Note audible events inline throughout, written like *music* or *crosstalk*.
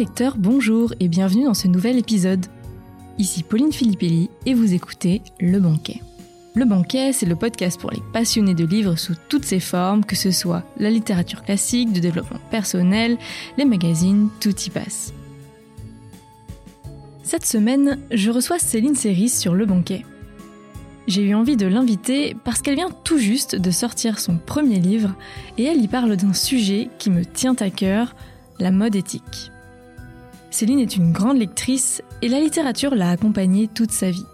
lecteurs, bonjour et bienvenue dans ce nouvel épisode. Ici Pauline Filippelli et vous écoutez Le Banquet. Le Banquet, c'est le podcast pour les passionnés de livres sous toutes ses formes, que ce soit la littérature classique, de développement personnel, les magazines, tout y passe. Cette semaine, je reçois Céline Séris sur Le Banquet. J'ai eu envie de l'inviter parce qu'elle vient tout juste de sortir son premier livre et elle y parle d'un sujet qui me tient à cœur, la mode éthique. Céline est une grande lectrice et la littérature l'a accompagnée toute sa vie.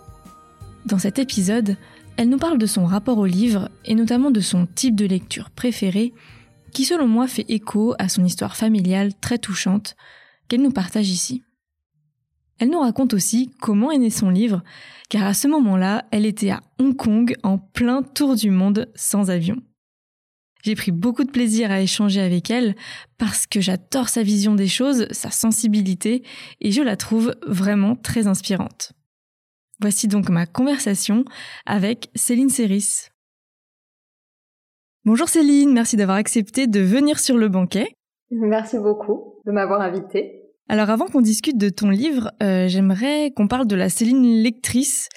Dans cet épisode, elle nous parle de son rapport au livre et notamment de son type de lecture préféré qui selon moi fait écho à son histoire familiale très touchante qu'elle nous partage ici. Elle nous raconte aussi comment est né son livre, car à ce moment-là, elle était à Hong Kong en plein tour du monde sans avion. J'ai pris beaucoup de plaisir à échanger avec elle parce que j'adore sa vision des choses, sa sensibilité, et je la trouve vraiment très inspirante. Voici donc ma conversation avec Céline Séris. Bonjour Céline, merci d'avoir accepté de venir sur le banquet. Merci beaucoup de m'avoir invitée. Alors avant qu'on discute de ton livre, euh, j'aimerais qu'on parle de la Céline lectrice.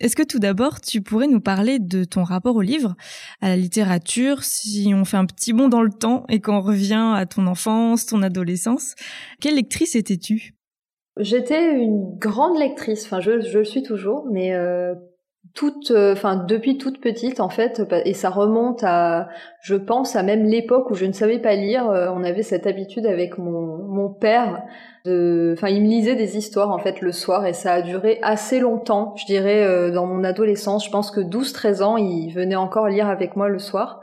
Est-ce que tout d'abord tu pourrais nous parler de ton rapport au livre, à la littérature, si on fait un petit bond dans le temps et qu'on revient à ton enfance, ton adolescence? Quelle lectrice étais-tu? J'étais une grande lectrice, enfin je, je le suis toujours, mais euh, toute, euh, enfin depuis toute petite en fait, et ça remonte à, je pense à même l'époque où je ne savais pas lire. Euh, on avait cette habitude avec mon, mon père enfin il me lisait des histoires en fait le soir et ça a duré assez longtemps. Je dirais euh, dans mon adolescence, je pense que 12-13 ans, il venait encore lire avec moi le soir.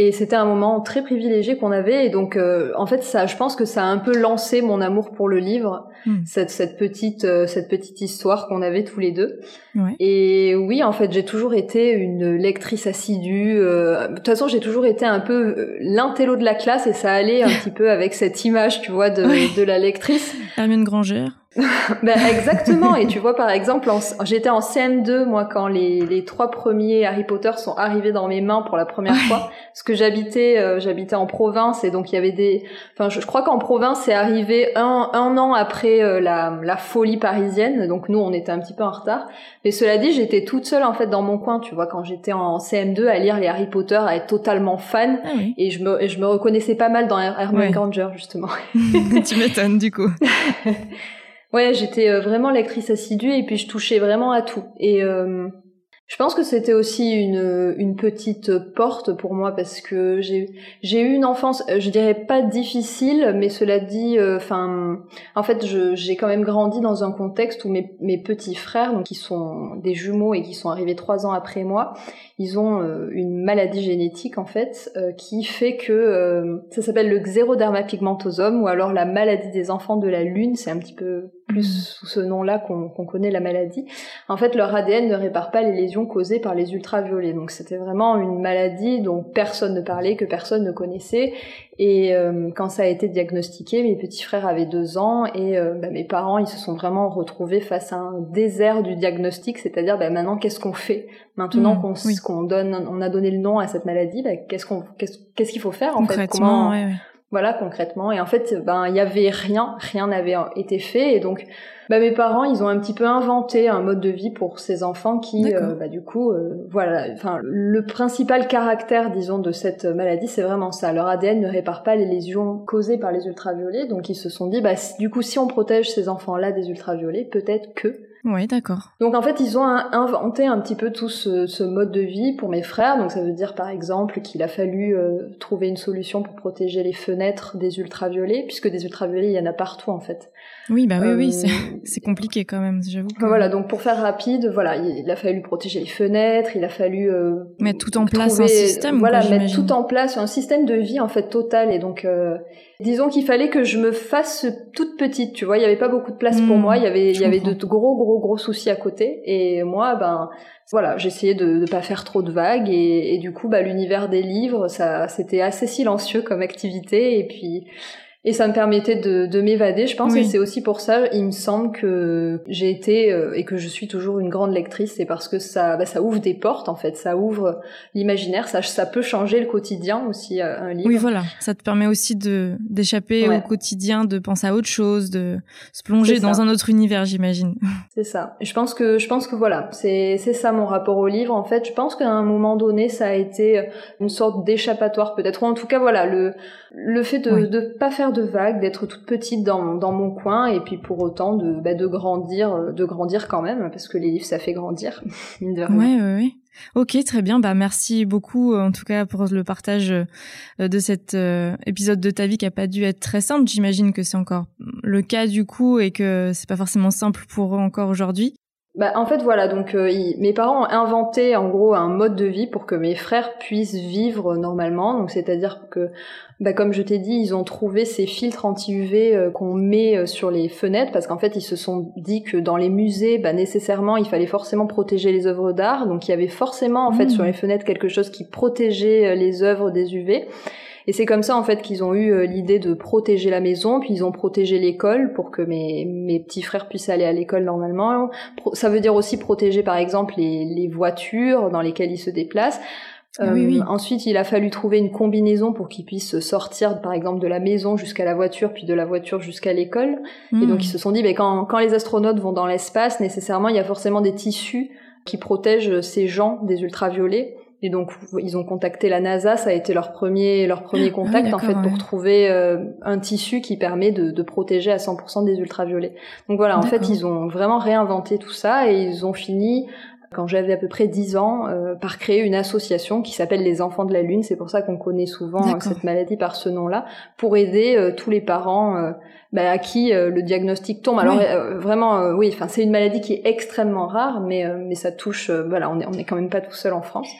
Et c'était un moment très privilégié qu'on avait. Et donc, euh, en fait, ça, je pense que ça a un peu lancé mon amour pour le livre, hmm. cette, cette petite, euh, cette petite histoire qu'on avait tous les deux. Ouais. Et oui, en fait, j'ai toujours été une lectrice assidue. Euh, de toute façon, j'ai toujours été un peu l'intello de la classe, et ça allait un *laughs* petit peu avec cette image, tu vois, de, de la lectrice. Hermione Granger. *laughs* ben exactement. Et tu vois, par exemple, j'étais en CM2 moi quand les, les trois premiers Harry Potter sont arrivés dans mes mains pour la première fois, parce que j'habitais euh, j'habitais en province et donc il y avait des. Enfin, je, crois qu'en province c'est arrivé un, un an après euh, la, la folie parisienne, donc nous on était un petit peu en retard. Mais cela dit, j'étais toute seule en fait dans mon coin, tu vois, quand j'étais en CM2 à lire les Harry Potter, à être totalement fan, ah et je me je me reconnaissais pas mal dans Hermione Granger justement. *laughs* tu m'étonnes du coup. *laughs* Ouais, j'étais euh, vraiment lectrice assidue et puis je touchais vraiment à tout. Et euh, je pense que c'était aussi une, une petite porte pour moi parce que j'ai j'ai eu une enfance, euh, je dirais pas difficile, mais cela dit, enfin, en fait, j'ai quand même grandi dans un contexte où mes, mes petits frères, donc qui sont des jumeaux et qui sont arrivés trois ans après moi, ils ont une maladie génétique en fait qui fait que ça s'appelle le xéroderma pigmentosum ou alors la maladie des enfants de la lune, c'est un petit peu plus mm. sous ce nom-là qu'on connaît la maladie. En fait, leur ADN ne répare pas les lésions causées par les ultraviolets. Donc c'était vraiment une maladie dont personne ne parlait, que personne ne connaissait. Et euh, quand ça a été diagnostiqué, mes petits frères avaient deux ans et euh, bah, mes parents, ils se sont vraiment retrouvés face à un désert du diagnostic, c'est-à-dire bah, maintenant qu'est-ce qu'on fait? Maintenant mm. qu'on donne, on a donné le nom à cette maladie, bah, qu'est-ce qu'on qu'est-ce qu'il faut faire en fait? Comment voilà, concrètement. Et en fait, ben, il y avait rien, rien n'avait été fait. Et donc, ben, mes parents, ils ont un petit peu inventé un mode de vie pour ces enfants qui, euh, bah, du coup, euh, voilà. Enfin, le principal caractère, disons, de cette maladie, c'est vraiment ça. Leur ADN ne répare pas les lésions causées par les ultraviolets. Donc, ils se sont dit, bah, du coup, si on protège ces enfants-là des ultraviolets, peut-être que oui, d'accord. Donc en fait, ils ont inventé un petit peu tout ce, mode de vie pour mes frères. Donc ça veut dire par exemple qu'il a fallu euh, trouver une solution pour protéger les fenêtres des ultraviolets, puisque des ultraviolets, il y en a partout en fait. Oui, bah oui, oui, euh, c'est *laughs* compliqué quand même, j'avoue. Voilà, donc pour faire rapide, voilà, il a fallu protéger les fenêtres, il a fallu euh, mettre tout en place un système. Voilà, mettre tout en place un système de vie en fait total. Et donc, euh, disons qu'il fallait que je me fasse toute petite, tu vois, il y avait pas beaucoup de place pour hmm, moi, il y avait, il y avait de gros, gros, gros soucis à côté. Et moi, ben, voilà, j'essayais de ne pas faire trop de vagues et, et du coup, bah, l'univers des livres, ça, c'était assez silencieux comme activité. Et puis et ça me permettait de, de m'évader, je pense, et c'est aussi pour ça, il me semble que j'ai été euh, et que je suis toujours une grande lectrice, c'est parce que ça, bah, ça ouvre des portes en fait, ça ouvre l'imaginaire, ça, ça peut changer le quotidien aussi euh, un livre. Oui, voilà, ça te permet aussi de d'échapper au quotidien, de penser à autre chose, de se plonger dans un autre univers, j'imagine. *laughs* C'est ça. Je pense que je pense que voilà, c'est c'est ça mon rapport au livre. En fait, je pense qu'à un moment donné, ça a été une sorte d'échappatoire peut-être, ou en tout cas voilà le le fait de ne pas faire de vagues, d'être toute petite dans, dans mon coin, et puis pour autant de, bah, de grandir, euh, de grandir quand même, parce que les livres ça fait grandir. Oui, oui, oui. Ok, très bien. Bah merci beaucoup en tout cas pour le partage euh, de cet euh, épisode de ta vie qui a pas dû être très simple. J'imagine que c'est encore le cas du coup et que c'est pas forcément simple pour eux encore aujourd'hui. Bah, en fait, voilà, donc euh, mes parents ont inventé en gros un mode de vie pour que mes frères puissent vivre normalement. Donc, c'est-à-dire que, bah, comme je t'ai dit, ils ont trouvé ces filtres anti-UV euh, qu'on met euh, sur les fenêtres parce qu'en fait, ils se sont dit que dans les musées, bah, nécessairement, il fallait forcément protéger les œuvres d'art. Donc, il y avait forcément en fait mmh. sur les fenêtres quelque chose qui protégeait les œuvres des UV. Et c'est comme ça en fait qu'ils ont eu euh, l'idée de protéger la maison, puis ils ont protégé l'école pour que mes, mes petits frères puissent aller à l'école normalement. Ça veut dire aussi protéger par exemple les, les voitures dans lesquelles ils se déplacent. Ah euh, ensuite, il a fallu trouver une combinaison pour qu'ils puissent sortir, par exemple, de la maison jusqu'à la voiture, puis de la voiture jusqu'à l'école. Et donc, hmm. ils se sont dit, ben, quand, quand les astronautes vont dans l'espace, nécessairement, il y a forcément des tissus qui protègent ces gens des ultraviolets. Et donc ils ont contacté la NASA, ça a été leur premier leur premier ah contact en fait pour trouver euh, un tissu qui permet de, de protéger à 100% des ultraviolets. Donc voilà, en fait ils ont vraiment réinventé tout ça et ils ont fini quand j'avais à peu près 10 ans, euh, par créer une association qui s'appelle les Enfants de la Lune. C'est pour ça qu'on connaît souvent euh, cette maladie par ce nom-là, pour aider tous les parents bah, à qui le diagnostic tombe. Alors vraiment, oui, enfin c'est une maladie qui est extrêmement rare, mais mais ça touche. voilà, on est on est quand même pas tout seul en France.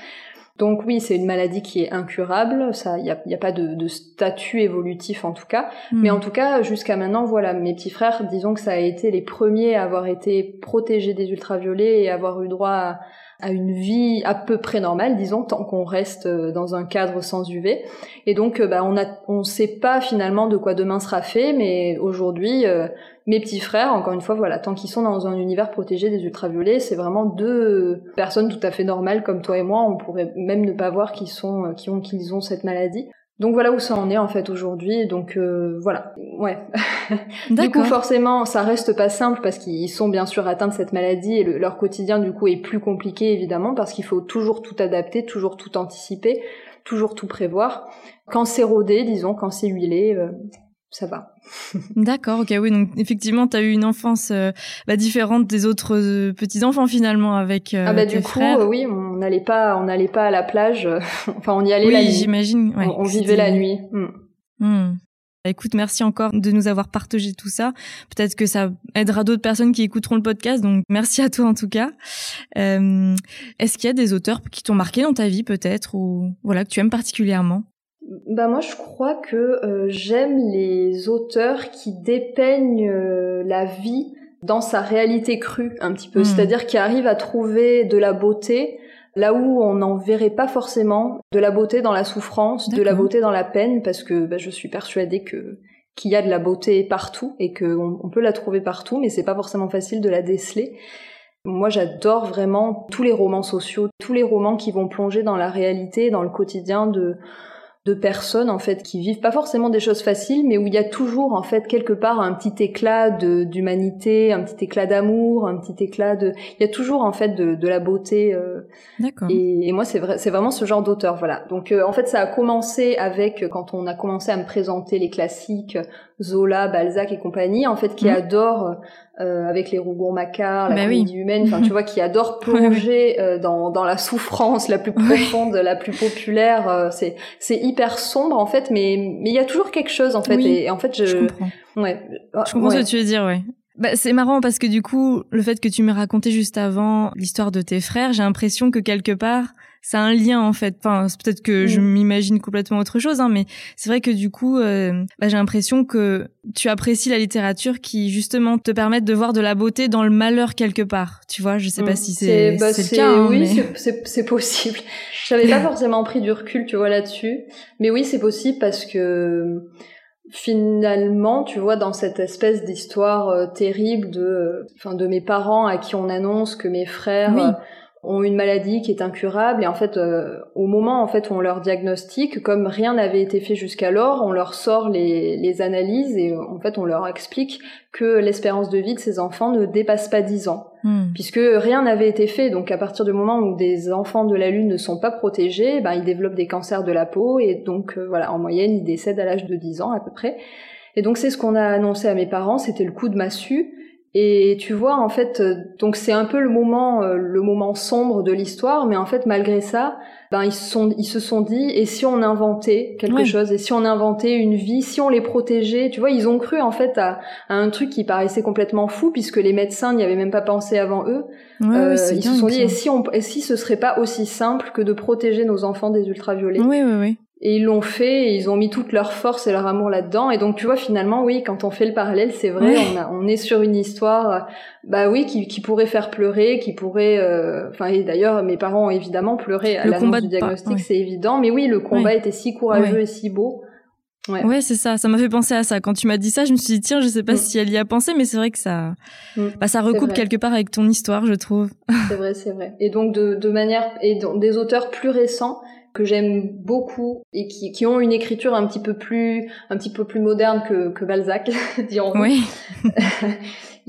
Donc oui, c'est une maladie qui est incurable, ça, il n'y a, y a, pas de, de, statut évolutif en tout cas. Hmm. Mais en tout cas, jusqu'à maintenant, voilà, mes petits frères, disons que ça a été les premiers à avoir été protégés des ultraviolets et avoir eu droit à, à une vie à peu près normale, disons, tant qu'on reste euh, dans un cadre sans UV. Et donc, euh, bah, on a, on sait pas finalement de quoi demain sera fait, mais aujourd'hui, euh, mes petits frères, encore une fois, voilà, tant qu'ils sont dans un univers protégé des ultraviolets, c'est vraiment deux personnes tout à fait normales comme toi et moi. On pourrait même ne pas voir qu'ils sont, qui ont, qu'ils ont cette maladie. Donc voilà où ça en est en fait aujourd'hui. Donc euh, voilà, ouais. *laughs* du coup forcément ça reste pas simple parce qu'ils sont bien sûr atteints de cette maladie et leur quotidien du coup est plus compliqué évidemment parce qu'il faut toujours tout adapter, toujours tout anticiper, toujours tout prévoir. Quand c'est rodé, disons, quand c'est huilé, euh, ça va. *laughs* D'accord, ok, oui, donc effectivement, tu as eu une enfance euh, bah, différente des autres euh, petits enfants finalement avec euh, ah bah du coup, oui, n'allait pas, on n'allait pas à la plage. *laughs* enfin, on y allait la nuit. j'imagine. on, vivait la nuit. Hmm. Hmm. Bah, écoute, merci encore de nous avoir partagé tout ça. Peut-être que ça aidera d'autres personnes qui écouteront le podcast. Donc, merci à toi en tout cas. Est-ce qu'il y a des auteurs qui t'ont marqué dans ta vie peut-être ou voilà que tu aimes particulièrement? Bah moi je crois que euh, j'aime les auteurs qui dépeignent euh, la vie dans sa réalité crue un petit peu, hmm. c'est-à-dire qui arrivent à trouver de la beauté là où on n'en verrait pas forcément, de la beauté dans la souffrance, de la beauté dans la peine, parce que bah, je suis persuadée que qu'il y a de la beauté partout et qu'on on peut la trouver partout, mais c'est pas forcément facile de la déceler. Moi, j'adore vraiment tous les romans sociaux, tous les romans qui vont plonger dans la réalité, dans le quotidien de de personnes en fait qui vivent pas forcément des choses faciles, mais où il y a toujours en fait quelque part un petit éclat d'humanité, un petit éclat d'amour, un petit éclat de, il y a toujours en fait de, de la beauté. Euh, D'accord. Et, moi c'est vrai, c'est vraiment ce genre d'auteur, voilà. Donc euh, en fait ça a commencé avec quand on a commencé à me présenter les classiques Zola, Balzac et compagnie, en fait qui mmh. adorent euh, avec les Rougon-Macquart, la bah comédie humaine, enfin tu vois, qui adore *laughs* plonger euh, dans, dans la souffrance la plus *laughs* profonde, la plus populaire. Euh, c'est c'est hyper sombre en fait, mais mais il y a toujours quelque chose en fait. Et, en fait, je, je comprends. Ouais. Je comprends ce que tu veux dire, ouais. Bah, c'est marrant parce que du coup, le fait que tu m'aies raconté juste avant l'histoire de tes frères, j'ai l'impression que quelque part, ça a un lien en fait. Enfin, peut-être que je mm. m'imagine complètement autre chose, hein, mais c'est vrai que du coup, euh, bah, j'ai l'impression que tu apprécies la littérature qui justement te permet de voir de la beauté dans le malheur quelque part. Tu vois, je sais pas mm. si c'est bah, le cas. Hein, oui, c'est possible. J'avais pas forcément pris du recul, tu vois, là-dessus. Mais oui, c'est possible parce que finalement, tu vois, dans cette espèce d'histoire terrible de, enfin, de mes parents à qui on annonce que mes frères ont une maladie qui est incurable et en fait euh, au moment en fait où on leur diagnostique comme rien n'avait été fait jusqu'alors on leur sort les, les, analyses et en fait on leur explique que l'espérance de vie de ces enfants ne dépasse pas 10 ans. Hmm. puisque rien n'avait été fait. Donc à partir du moment où des enfants de la lune ne sont pas protégés ben ils développent des cancers de la peau et donc euh, voilà en moyenne ils décèdent à l'âge de 10 ans à peu près. Et donc c'est ce qu'on a annoncé à mes parents. C'était le coup de massue et tu vois, en fait, euh, donc c'est un peu le moment, euh, le moment sombre de l'histoire, mais en fait, malgré ça, ben ils se sont, ils se sont dit, et si on inventait quelque chose, et si on inventait une vie, si on les protégeait, tu vois, ils ont cru en fait à, un truc qui paraissait complètement fou, puisque les médecins n'y avaient même pas pensé avant eux. euh, ils se sont dit, et si on, et si ce serait pas aussi simple que de protéger nos enfants des ultraviolets? Oui, oui, oui. Et ils l'ont fait, et ils ont mis toute leur force et leur amour là-dedans. Et donc, tu vois, finalement, oui, quand on fait le parallèle, c'est vrai, on, on, est sur une histoire, bah oui, qui, qui pourrait faire pleurer, qui pourrait, euh, enfin, et d'ailleurs, mes parents ont évidemment pleuré à l'annonce du diagnostic, c'est évident. Mais oui, le combat était si courageux et si beau. Ouais, ouais c'est ça. Ça m'a fait penser à ça. Quand tu m'as dit ça, je me suis dit tiens, je sais pas mm. si elle y a pensé, mais c'est vrai que ça, mm. bah, ça recoupe quelque part avec ton histoire, je trouve. C'est vrai, c'est vrai. Et donc de, de manière et des auteurs plus récents, que j'aime beaucoup et qui, qui, ont une écriture un petit peu plus un petit peu plus moderne que, que Balzac, *laughs* dirons-nous. Oui. *laughs*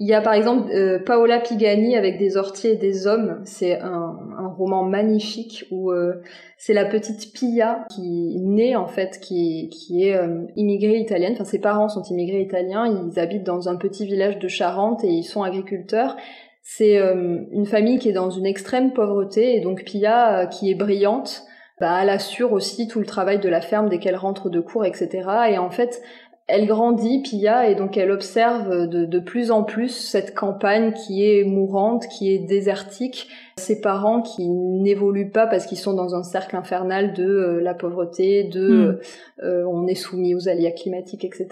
Il y a par exemple euh, Paola Pigani avec des orties et des hommes. C'est un, un, roman magnifique où euh, c'est la petite Pia qui naît en fait, qui, qui est euh, immigrée italienne. Enfin, ses parents sont immigrés italiens. Ils habitent dans un petit village de Charente et ils sont agriculteurs. C'est une famille qui est dans une extrême pauvreté et donc Pia qui est brillante bah, elle assure aussi tout le travail de la ferme dès qu'elle rentre de cours, etc. Et en fait, elle grandit, Pia, et donc elle observe de, de, plus en plus cette campagne qui est mourante, qui est désertique, ses parents qui n'évoluent pas parce qu'ils sont dans un cercle infernal de euh, la pauvreté, de hmm. euh, on est soumis aux aléas climatiques, etc.,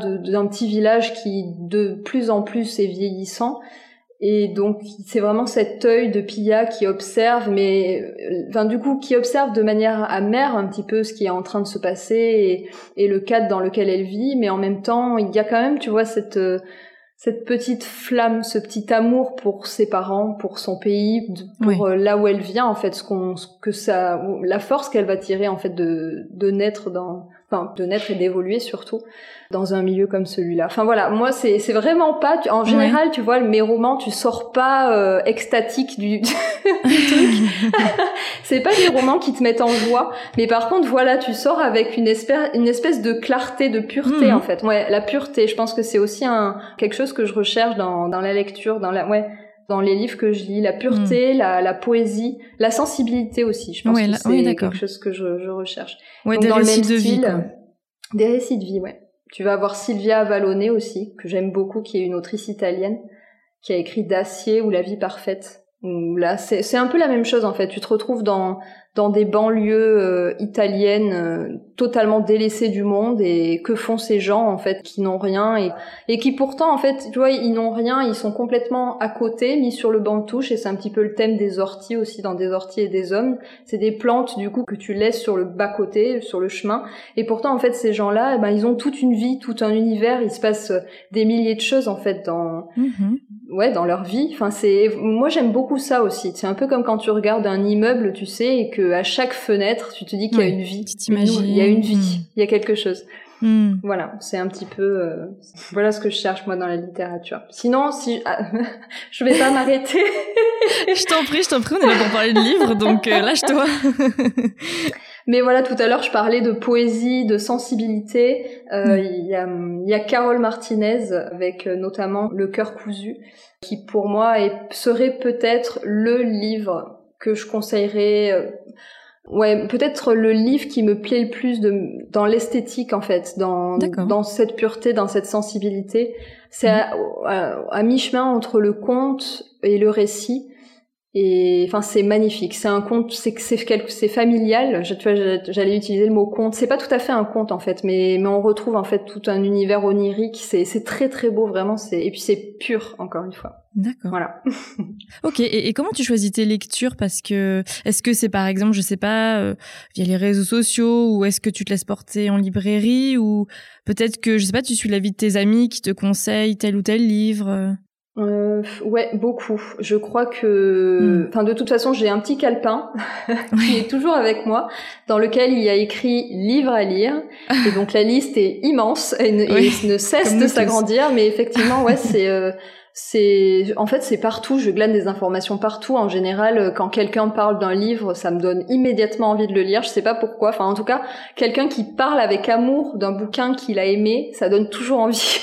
d'un petit village qui de plus en plus est vieillissant et donc c'est vraiment cet œil de Pia qui observe, mais euh, enfin du coup qui observe de manière amère un petit peu ce qui est en train de se passer et, et le cadre dans lequel elle vit, mais en même temps il y a quand même tu vois cette euh, cette petite flamme, ce petit amour pour ses parents, pour son pays, pour euh, là où elle vient en fait, ce qu'on que ça, la force qu'elle va tirer en fait de de naître dans enfin de naître et d'évoluer surtout dans un milieu comme celui-là. Enfin voilà, moi c'est c'est vraiment pas en général tu vois mes romans tu sors pas euh, extatique du, *laughs* truc. *laughs* c'est pas des romans qui te mettent en joie, mais par contre voilà, tu sors avec une espèce une espèce de clarté, de pureté mhm. en fait. Ouais, la pureté, je pense que c'est aussi un quelque chose que je recherche dans dans la lecture, dans la ouais, dans les livres que je lis, la pureté, mhm. la, la, poésie, la sensibilité aussi. Je pense que c'est quelque chose que je, je recherche. Ouais, des récits de vie. Des récits de vie, ouais. Tu vas avoir Silvia Avalone aussi, que j'aime beaucoup, qui est une autrice italienne, qui a écrit D'acier ou La vie parfaite. Là, c'est un peu la même chose en fait. Tu te retrouves dans dans des banlieues euh, italiennes euh, totalement délaissées du monde et que font ces gens en fait qui n'ont rien et, et qui pourtant en fait tu vois ils n'ont rien ils sont complètement à côté mis sur le banc de touche et c'est un petit peu le thème des orties aussi dans des orties et des hommes c'est des plantes du coup que tu laisses sur le bas côté sur le chemin et pourtant en fait ces gens là eh ben ils ont toute une vie tout un univers il se passe des milliers de choses en fait dans mm-hmm. Ouais dans leur vie enfin c'est moi j'aime beaucoup ça aussi c'est un peu comme quand tu regardes un immeuble tu sais et que à chaque fenêtre, tu te dis qu'il y a une vie. Il y a une vie, hmm. il y a quelque chose. Hmm. Voilà, c'est un petit peu euh, voilà ce que je cherche moi dans la littérature. Sinon, si ah, *laughs* je vais pas m'arrêter. *laughs* je t'en prie, je t'en prie, on est là pour parler de livres, donc euh, lâche-toi. *laughs* Mais voilà, tout à l'heure, je parlais de poésie, de sensibilité. Euh, hmm. Il y, a, y a Carole Martinez avec notamment Le cœur cousu, qui pour moi est, serait peut-être le livre que je conseillerais Ouais, peut-être le livre qui me plaît le plus de, dans l'esthétique en fait, dans, dans cette pureté, dans cette sensibilité. C'est mhm. à, mi-chemin entre le conte et le récit. Et enfin, c'est magnifique. C'est un conte, c'est c'est c'est familial. Je, tu vois, j'allais utiliser le mot conte. C'est pas tout à fait un conte en fait, mais mais on retrouve en fait tout un univers onirique. C'est c'est très très beau vraiment. C'est et puis c'est pur encore une fois. D'accord. Voilà. *laughs* ok. Et, et, comment tu choisis tes lectures? Parce que est-ce que c'est par exemple, je sais pas, euh, via les réseaux sociaux, ou est-ce que tu te laisses porter en librairie, ou peut-être que je sais pas, tu suis l'avis de tes amis qui te conseillent tel ou tel livre? Euh, ouais, beaucoup. Je crois que, hmm. enfin, de toute façon, j'ai un petit calepin *laughs* qui est toujours avec moi, dans lequel il y a écrit livre à lire. Et donc la liste est immense et, ne cesse de s'agrandir. Mais effectivement, ouais, c'est euh, c'est en fait c'est partout je glane des informations partout. En général euh, quand quelqu'un parle d'un livre ça me donne immédiatement envie de le lire. Je sais pas pourquoi. Enfin en tout cas quelqu'un qui parle avec amour d'un bouquin qu'il a aimé ça donne toujours envie.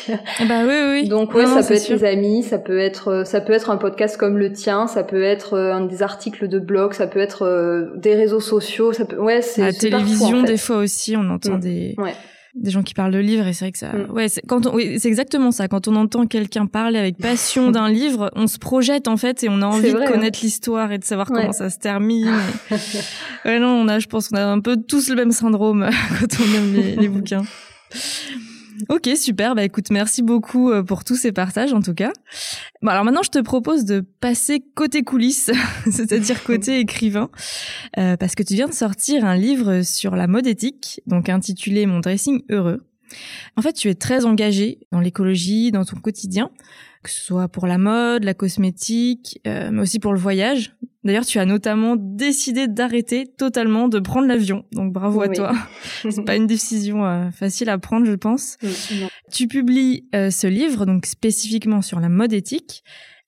Bah oui oui *laughs* donc ouais ça peut être les amis ça peut être euh, ça peut être un podcast comme le tien ça peut être euh, un des articles de blog ça peut être des réseaux sociaux ça peut ouais c'est la télévision des fois aussi on entend mm. des ouais des gens qui parlent de livres et c'est vrai que ça mm. ouais c'est quand on... oui, c'est exactement ça quand on entend quelqu'un parler avec passion d'un livre on se projette en fait et on a envie de hein. connaître l'histoire et de savoir comment ça se termine *laughs* ouais non on a je pense on a un peu tous le même syndrome *laughs* quand on aime les, les bouquins Ok, super. Bah écoute, merci beaucoup euh, pour tous ces partages en tout cas. Bon, alors maintenant, je te propose de passer côté coulisses, *laughs* c'est-à-dire côté *laughs* écrivain, euh, parce que tu viens de sortir un livre sur la mode éthique, donc intitulé Mon dressing heureux. En fait, tu es très engagé dans l'écologie, dans ton quotidien que ce soit pour la mode, la cosmétique, euh, mais aussi pour le voyage. D'ailleurs, tu as notamment décidé d'arrêter totalement de prendre l'avion. Donc bravo à toi. *laughs* C'est pas une décision euh, facile à prendre, je pense. tu publies euh, ce livre donc spécifiquement sur la mode éthique.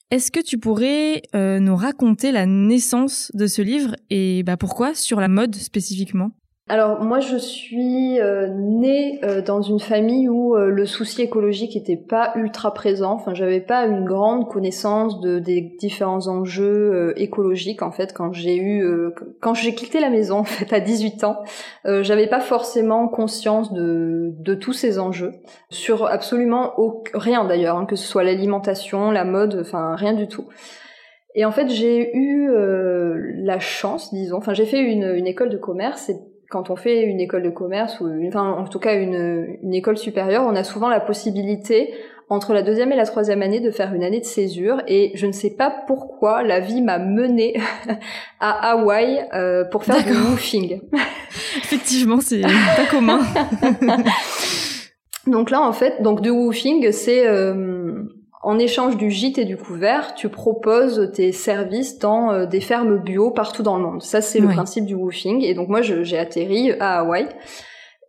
Est-ce que tu pourrais nous raconter la naissance de ce livre et bah pourquoi sur la mode spécifiquement? Alors moi je suis euh, née euh, dans une famille où euh, le souci écologique était pas ultra présent. Enfin j'avais pas une grande connaissance de des différents enjeux écologiques en fait quand j'ai eu quand j'ai quitté la maison *laughs* en fait à 18 ans. j'avais pas forcément conscience de de tous ces enjeux sur absolument rien d'ailleurs hein, que ce soit l'alimentation, la mode, enfin rien du tout. Et en fait, j'ai eu la chance, disons, enfin j'ai fait une, une école de commerce et quand on fait une école de commerce ou enfin en tout cas une, une école supérieure, on a souvent la possibilité entre la deuxième et la troisième année de faire une année de césure et je ne sais pas pourquoi la vie m'a menée *laughs* à Hawaï euh, pour faire du woofing. *laughs* Effectivement, c'est pas commun. *laughs* donc là en fait, donc de woofing, c'est euh, en échange du gîte et du couvert, tu proposes tes services dans euh, des fermes bio partout dans le monde. Ça, c'est le principe du woofing. Et donc moi, j'ai atterri à Hawaï.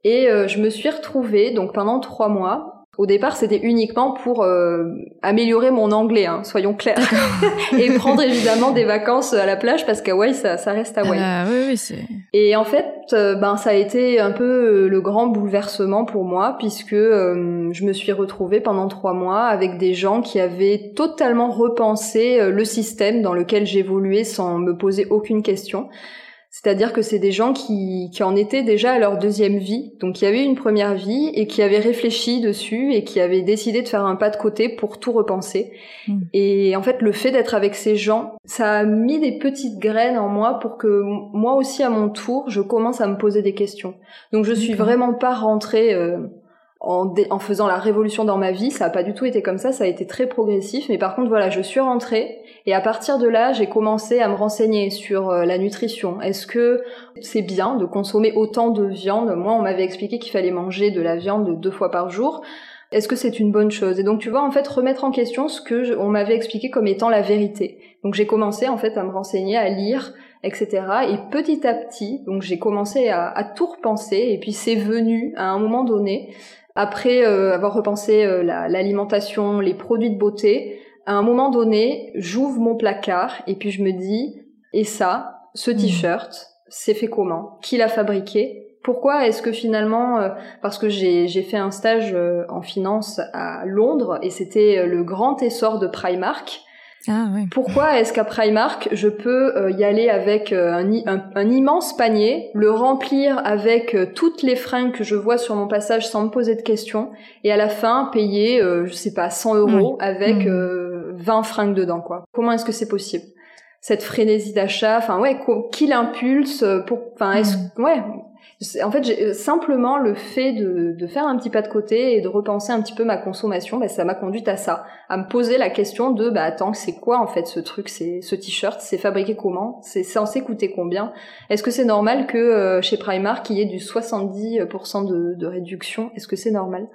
Et euh, je me suis retrouvée donc pendant trois mois au départ, c'était uniquement pour euh, améliorer mon anglais, hein, soyons clairs, *laughs* et prendre évidemment des vacances à la plage parce qu'Hawaï, ça, ça reste Hawaï. Ah, oui, oui, c'est. Et en fait, euh, ben ça a été un peu euh, le grand bouleversement pour moi puisque je me suis retrouvée pendant trois mois avec des gens qui avaient totalement repensé le système dans lequel j'évoluais sans me poser aucune question. C'est-à-dire que c'est des gens qui, qui en étaient déjà à leur deuxième vie, donc qui avaient une première vie et qui avaient réfléchi dessus et qui avaient décidé de faire un pas de côté pour tout repenser. Hmm. Et en fait, le fait d'être avec ces gens, ça a mis des petites graines en moi pour que moi aussi, à mon tour, je commence à me poser des questions. Donc je suis vraiment pas rentrée euh, en, faisant la révolution dans ma vie. Ça a pas du tout été comme ça, ça a été très progressif. Mais par contre, voilà, je suis rentrée et à partir de là, j'ai commencé à me renseigner sur euh, la nutrition. Est-ce que c'est bien de consommer autant de viande? Moi, on m'avait expliqué qu'il fallait manger de la viande deux fois par jour. Est-ce que c'est une bonne chose? Et donc, tu vois, en fait, remettre en question ce que on m'avait expliqué comme étant la vérité. Donc, j'ai commencé en fait à me renseigner, à lire, etc. Et petit à petit, donc j'ai commencé à, à, tout repenser. Et puis, c'est venu à un moment donné après euh, avoir repensé euh, l'alimentation, les produits de beauté, à un moment donné, j'ouvre mon placard et puis je me dis, et ça, ce hmm. t-shirt, c'est fait comment? Qui l'a fabriqué? Pourquoi est-ce que finalement, euh, parce que j'ai fait un stage en finance à Londres et c'était le grand essor de Primark, ah, oui. Pourquoi est-ce qu'à Primark, je peux euh, y aller avec euh, un, immense panier, le remplir avec euh, toutes les fringues que je vois sur mon passage sans me poser de questions, et à la fin payer, je sais pas, 100 euros avec 20 fringues dedans, quoi Comment est-ce que c'est possible? Cette frénésie d'achat Enfin ouais, qui l'impulse pour Enfin est-ce mm. ouais en fait, euh, simplement le fait de, faire un petit pas de côté et de repenser un petit peu ma consommation, bah, ça m'a conduite à ça, à me poser la question de, bah attends, c'est quoi en fait ce truc, c'est ce t-shirt, c'est fabriqué comment, c'est censé coûter combien? Est-ce que c'est normal que euh, chez Primark il y ait du 70% de, de réduction? Est-ce que c'est normal?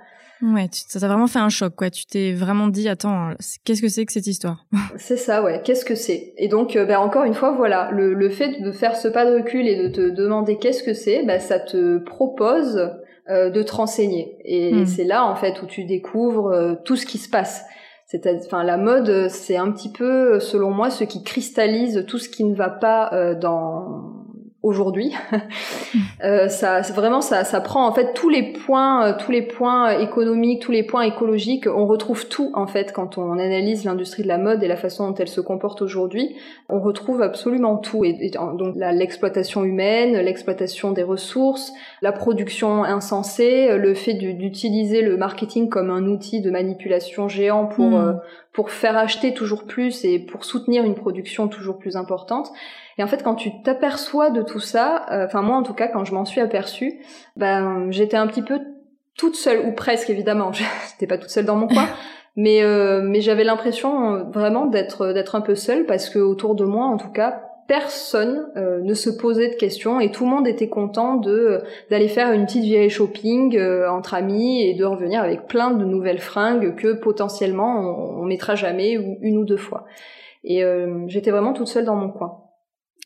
Ouais, ça t'a vraiment fait un choc, quoi. Tu t'es vraiment dit, attends, qu'est-ce que c'est que cette histoire? *laughs* C'est ça, ouais. Qu'est-ce que c'est? Et donc, euh, ben, encore une fois, voilà, le, le, fait de faire ce pas de recul et de te demander qu'est-ce que c'est, ben, ça te propose euh, de te renseigner. Et hmm. c'est là, en fait, où tu découvres euh, tout ce qui se passe. Enfin, la mode, c'est un petit peu, selon moi, ce qui cristallise tout ce qui ne va pas dans aujourd'hui. *laughs* euh, ça, vraiment, ça, ça prend en fait tous les points, euh, tous les points économiques, tous les points écologiques. On retrouve tout en fait quand on analyse l'industrie de la mode et la façon dont elle se comporte aujourd'hui. On retrouve absolument tout. Et, donc l'exploitation humaine, l'exploitation des ressources, la production insensée, le fait d'utiliser le marketing comme un outil de manipulation géant pour hmm. euh, pour faire acheter toujours plus et pour soutenir une production toujours plus importante. Et en fait, quand tu t'aperçois de tout ça, euh, enfin moi en tout cas, quand je m'en suis aperçue, ben j'étais un petit peu toute seule ou presque évidemment. *laughs* J'étais pas toute seule dans mon coin, *laughs* mais euh, mais j'avais l'impression euh, vraiment d'être d'être un peu seule parce que autour de moi, en tout cas, personne ne se posait de questions et tout le monde était content de d'aller faire une petite virée shopping entre amis et de revenir avec plein de nouvelles fringues que potentiellement on, on mettra jamais ou une ou deux fois. Et j'étais vraiment toute seule dans mon coin.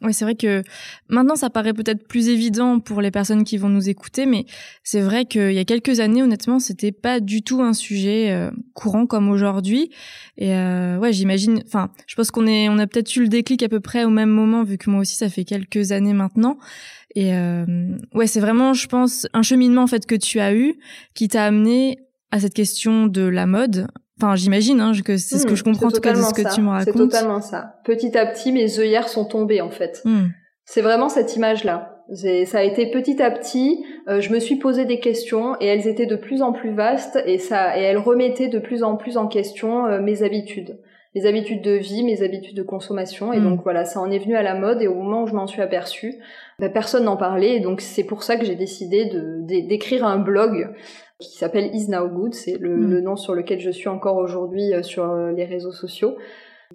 Oui, c'est vrai que maintenant ça paraît peut-être plus évident pour les personnes qui vont nous écouter, mais c'est vrai qu'il y a quelques années, honnêtement, c'était pas du tout un sujet euh, courant comme aujourd'hui. Et euh, ouais, j'imagine. Enfin, je pense qu'on est, on a peut-être eu le déclic à peu près au même moment, vu que moi aussi ça fait quelques années maintenant. Et euh, ouais, c'est vraiment, je pense, un cheminement en fait que tu as eu qui t'a amené à cette question de la mode Enfin, j'imagine hein, que c'est ce que hmm, je comprends en tout cas de ce que tu me racontes. C'est totalement ça. Petit à petit, mes œillères sont tombées en fait. Hmm. C'est vraiment cette image-là. Ça a été petit à petit. Euh, je me suis posé des questions et elles étaient de plus en plus vastes et ça et elles remettaient de plus en plus en question euh, mes habitudes, mes habitudes de vie, mes habitudes de consommation. Et hmm. donc voilà, ça en est venu à la mode et au moment où je m'en suis aperçue, bah, personne n'en parlait. Et donc c'est pour ça que j'ai décidé d'écrire un blog qui s'appelle Is Now Good, c'est le, hmm. le, nom sur lequel je suis encore aujourd'hui euh, sur euh, les réseaux sociaux,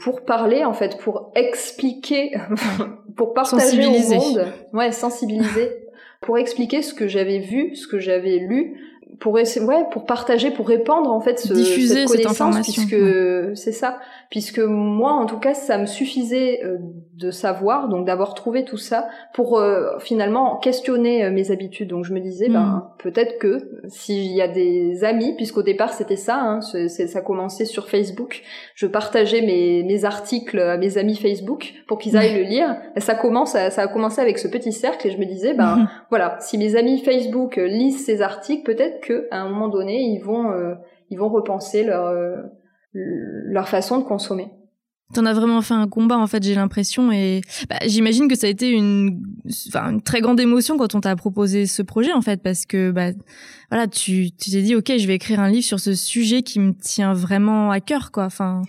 pour parler en fait, pour expliquer, *laughs* pour partager au monde, ouais, sensibiliser, pour expliquer ce que j'avais vu, ce que j'avais lu, pour ouais, pour partager, pour répandre en fait ce, Diffuser cette connaissance, information. puisque c'est ça, puisque moi en tout cas ça me suffisait euh, de savoir, donc d'avoir trouvé tout ça pour euh, finalement questionner euh, mes habitudes. Donc je me disais ben hmm. peut-être que s'il y a des amis, puisqu'au départ c'était ça, hein, ça commençait sur Facebook, je partageais mes, mes articles à mes amis Facebook pour qu'ils aillent le lire. Ça commence, ça a commencé avec ce petit cercle et je me disais ben hmm. voilà, si mes amis Facebook lisent ces articles, peut-être que à un moment donné, ils vont, euh, ils vont repenser leur, euh, leur façon de consommer. T'en as vraiment fait un combat en fait, j'ai l'impression et bah, j'imagine que ça a été une, enfin, une très grande émotion quand on t'a proposé ce projet en fait parce que bah voilà tu tu t'es dit ok je vais écrire un livre sur ce sujet qui me tient vraiment à cœur quoi. Enfin.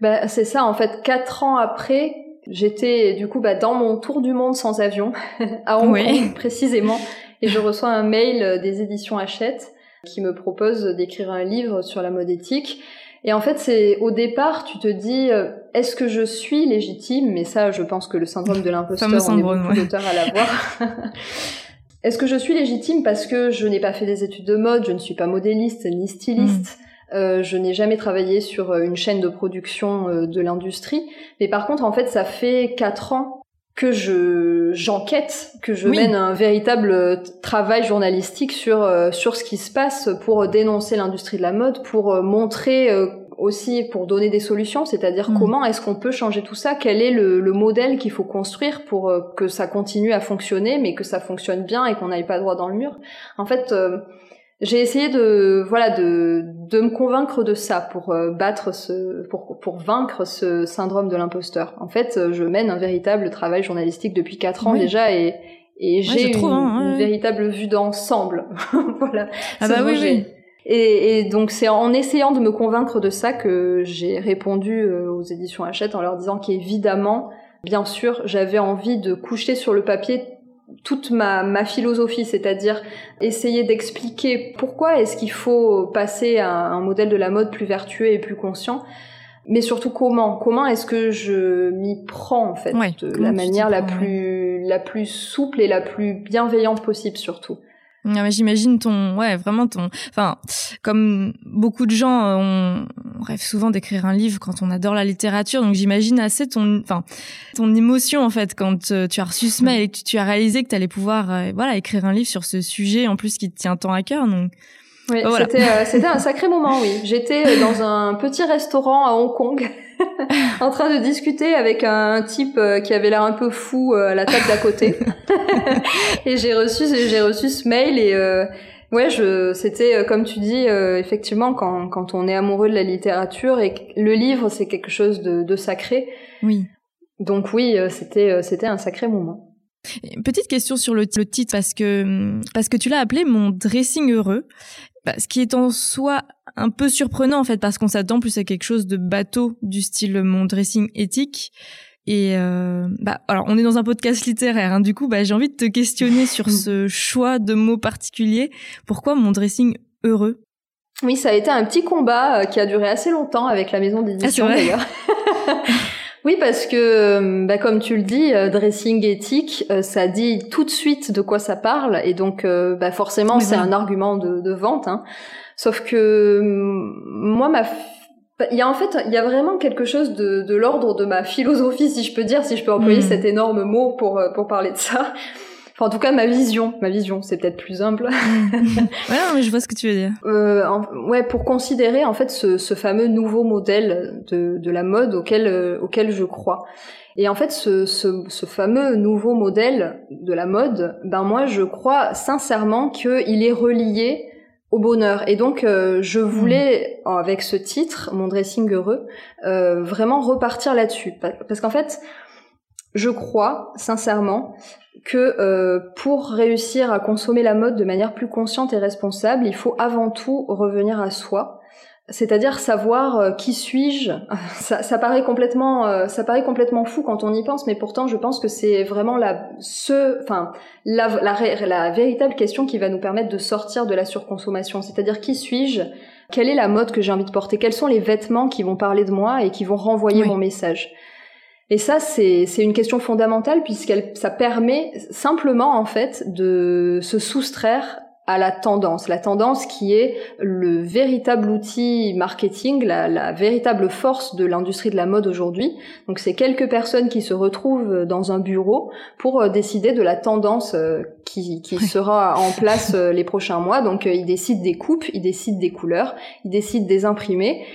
Bah c'est ça en fait quatre ans après j'étais du coup bah dans mon tour du monde sans avion *laughs* à Hong Kong précisément et je reçois un mail des éditions Hachette qui me propose d'écrire un livre sur la mode éthique. Et en fait, c'est au départ, tu te dis, euh, est-ce que je suis légitime? Mais ça, je pense que le syndrome de l'imposteur, on est beaucoup d'auteurs à l'avoir. *laughs* est-ce que je suis légitime? Parce que je n'ai pas fait des études de mode, je ne suis pas modéliste ni styliste mm. euh, je n'ai jamais travaillé sur euh, une chaîne de production euh, de l'industrie, mais par contre, en fait, ça fait quatre ans que je j'enquête, que je mène un véritable travail journalistique sur euh, sur ce qui se passe pour dénoncer l'industrie de la mode, pour euh, montrer euh, aussi pour donner des solutions, c'est-à-dire mm. comment est-ce qu'on peut changer tout ça, quel est le, le modèle qu'il faut construire pour que ça continue à fonctionner, mais que ça fonctionne bien et qu'on n'aille pas droit dans le mur? En fait, j'ai essayé de voilà de de me convaincre de ça pour euh, battre ce pour pour vaincre ce syndrome de l'imposteur. En fait, euh, je mène un véritable travail journalistique depuis quatre ans déjà et et j'ai une, hein, véritable vue d'ensemble. *laughs* voilà. Ah bah oui, oui. Et, et, donc c'est en essayant de me convaincre de ça que j'ai répondu euh, aux éditions Hachette en leur disant qu'évidemment bien sûr, j'avais envie de coucher sur le papier toute ma, ma philosophie, c'est-à-dire essayer d'expliquer pourquoi est-ce qu'il faut passer à un modèle de la mode plus vertueux et plus conscient, mais surtout comment, comment est-ce que je m'y prends en fait, de la manière la plus, la plus souple et la plus bienveillante possible surtout. J'imagine ton, ouais, vraiment ton, enfin, comme beaucoup de gens, euh, on, rêve souvent d'écrire un livre quand on adore la littérature, donc j'imagine assez ton, enfin, ton émotion en fait quand euh, tu as reçu ce mail et que tu, as réalisé que tu allais pouvoir, euh, voilà, écrire un livre sur ce sujet en plus qui te tient tant à cœur, donc. Oui, c'était c'était un sacré moment, oui. J'étais dans un petit restaurant à Hong Kong. *laughs* en train de discuter avec un type euh, qui avait l'air un peu fou euh, à la table d'à côté. *laughs* et j'ai reçu, j'ai reçu ce mail et euh, ouais, je, c'était comme tu dis, effectivement, quand, quand on est amoureux de la littérature et le livre c'est quelque chose de, de sacré. Oui. Donc oui, c'était, c'était un sacré moment. Petite question sur le, le, titre parce que parce que tu l'as appelé mon dressing heureux, bah, ce qui est en soi un peu surprenant en fait parce qu'on s'attend plus à quelque chose de bateau du style mon dressing éthique. Et euh, bah alors on est dans un podcast littéraire, hein, du coup bah j'ai envie de te questionner sur *laughs* ce choix de mots particuliers. Pourquoi mon dressing heureux? Oui, ça a été un petit combat euh, qui a duré assez longtemps avec la maison d'édition ah, d'ailleurs. *laughs* Oui, parce que, euh, bah, comme tu le dis, dressing éthique, ça dit tout de suite de quoi ça parle, et donc bah, forcément c'est un argument de, de vente. Hein. Sauf que moi, ma il y a en fait, il y a vraiment quelque chose de, de l'ordre de ma philosophie, si je peux dire, si je peux employer hmm. cet énorme mot pour euh, pour parler de ça. Enfin, en tout cas, ma vision, ma vision, c'est peut-être plus humble. *laughs* ouais, non, mais je vois ce que tu veux dire. Euh, ouais, pour considérer en fait ce, ce fameux nouveau modèle de, de la mode auquel euh, auquel je crois. Et en fait, ce, ce, ce, fameux nouveau modèle de la mode, ben moi, je crois sincèrement qu'il est relié au bonheur. Et donc, euh, je voulais, hmm. avec ce titre, mon dressing heureux, euh, vraiment repartir là-dessus. Parce qu'en fait, je crois sincèrement que euh, pour réussir à consommer la mode de manière plus consciente et responsable, il faut avant tout revenir à soi. C'est-à-dire savoir euh, qui suis-je. *laughs* Ça, ça, paraît complètement, euh, ça paraît complètement fou quand on y pense, mais pourtant je pense que c'est vraiment la, ce, enfin, la, la, la, véritable question qui va nous permettre de sortir de la surconsommation. C'est-à-dire qui suis-je? Quelle est la mode que j'ai envie de porter? Quels sont les vêtements qui vont parler de moi et qui vont renvoyer mon message? Et ça, c'est une question fondamentale puisqu'elle ça permet simplement en fait de se soustraire à la tendance, la tendance qui est le véritable outil marketing, la, la véritable force de l'industrie de la mode aujourd'hui. Donc c'est quelques personnes qui se retrouvent dans un bureau pour euh, décider de la tendance euh, qui, qui sera en place euh, les prochains mois. Donc ils décident des coupes, ils décident des couleurs, ils décident des imprimés.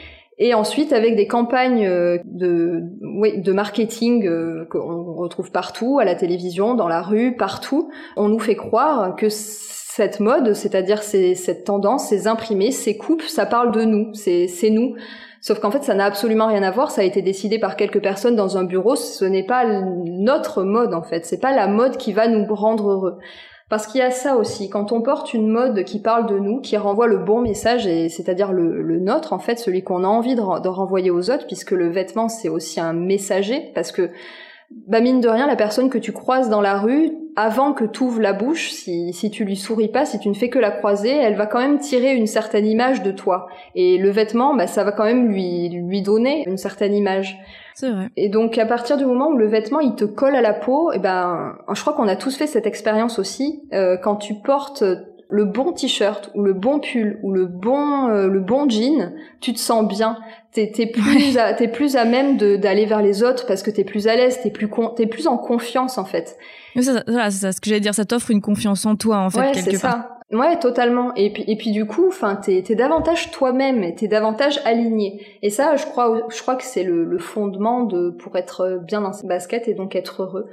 Et ensuite, avec des campagnes de, oui, de marketing qu'on retrouve partout, à la télévision, dans la rue, partout, on nous fait croire que cette mode, c'est-à-dire cette tendance, ces imprimés, ces coupes, ça parle de nous, c'est nous. Sauf qu'en fait, ça n'a absolument rien à voir. Ça a été décidé par quelques personnes dans un bureau. Ce n'est pas notre mode en fait. C'est pas la mode qui va nous rendre heureux. Parce qu'il y a ça aussi. Quand on porte une mode qui parle de nous, qui renvoie le bon message, et c'est-à-dire le, nôtre en fait, celui qu'on a envie de, de renvoyer aux autres, puisque le vêtement c'est aussi un messager, parce que bah mine de rien, la personne que tu croises dans la rue, avant que tu ouvres la bouche, si, si tu lui souris pas, si tu ne fais que la croiser, elle va quand même tirer une certaine image de toi. Et le vêtement, bah, ça va quand même lui, lui donner une certaine image. C'est vrai. Et donc à partir du moment où le vêtement il te colle à la peau, et eh ben je crois qu'on a tous fait cette expérience aussi. Euh, quand tu portes le bon t-shirt ou le bon pull ou le bon euh, le bon jean, tu te sens bien. T'es es *laughs* plus à, t'es plus à même d'aller vers les autres parce que t'es plus à l'aise, t'es plus t'es plus en confiance en fait. c'est ça, ça, ce que j'allais dire. Ça t'offre une confiance en toi en fait ouais, quelque part. Ça. Ouais, totalement. Et puis, et puis du coup, enfin, t'es, t'es davantage toi-même, t'es davantage aligné. Et ça, je crois, je crois que c'est le, le fondement de pour être bien dans ses baskets et donc être heureux.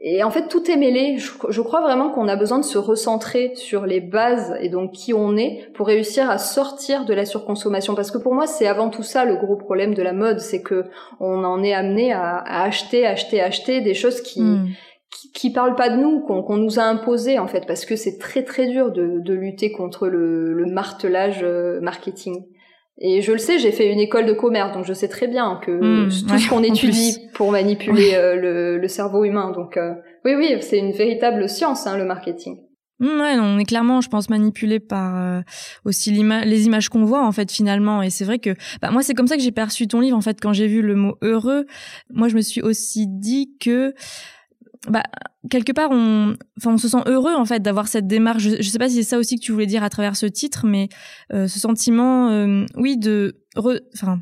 Et en fait, tout est mêlé. Je, crois vraiment qu'on a besoin de se recentrer sur les bases et donc qui on est pour réussir à sortir de la surconsommation. Parce que pour moi, c'est avant tout ça le gros problème de la mode, c'est que on en est amené à, acheter, acheter, acheter des choses qui hmm. Qui, parlent pas de nous, qu'on nous a imposé en fait, parce que c'est très très dur de, de lutter contre le, le martelage euh, marketing. Et je le sais, j'ai fait une école de commerce, donc je sais très bien que hmm, tout ce qu'on étudie pour manipuler euh, le, le, cerveau humain. Donc euh, oui, oui, c'est une véritable science, hein, le marketing. Hmm, ouais, on est clairement, je pense, manipulé par euh, aussi les images qu'on voit en fait finalement. Et c'est vrai que bah, moi, c'est comme ça que j'ai perçu ton livre en fait quand j'ai vu le mot heureux. Moi, je me suis aussi dit que bah quelque part on enfin on se sent heureux en fait d'avoir cette démarche. Je, sais pas si c'est ça aussi que tu voulais dire à travers ce titre mais euh, ce sentiment euh, oui de enfin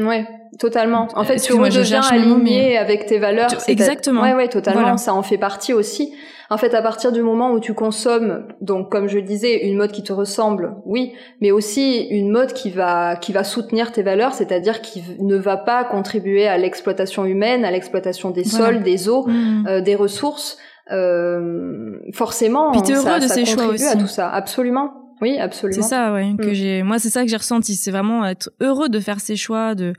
Ouais, totalement. En fait, tu redeviens aligné avec tes valeurs. Exactement. Ouais, ouais, totalement. Ça en fait partie aussi. En fait, à partir du moment où tu consommes, donc comme je disais, une mode qui te ressemble, oui, mais aussi une mode qui va qui va soutenir tes valeurs, c'est-à-dire qui ne va pas contribuer à l'exploitation humaine, à l'exploitation des sols, des eaux, mmh. euh, des ressources. Euh, forcément, Puis heureux ça, de ces choix aussi. à tout ça. Absolument. Oui, absolument. C'est ça, ouais, que mmh. j'ai. Moi, c'est ça que j'ai ressenti. C'est vraiment être heureux de faire ces choix, de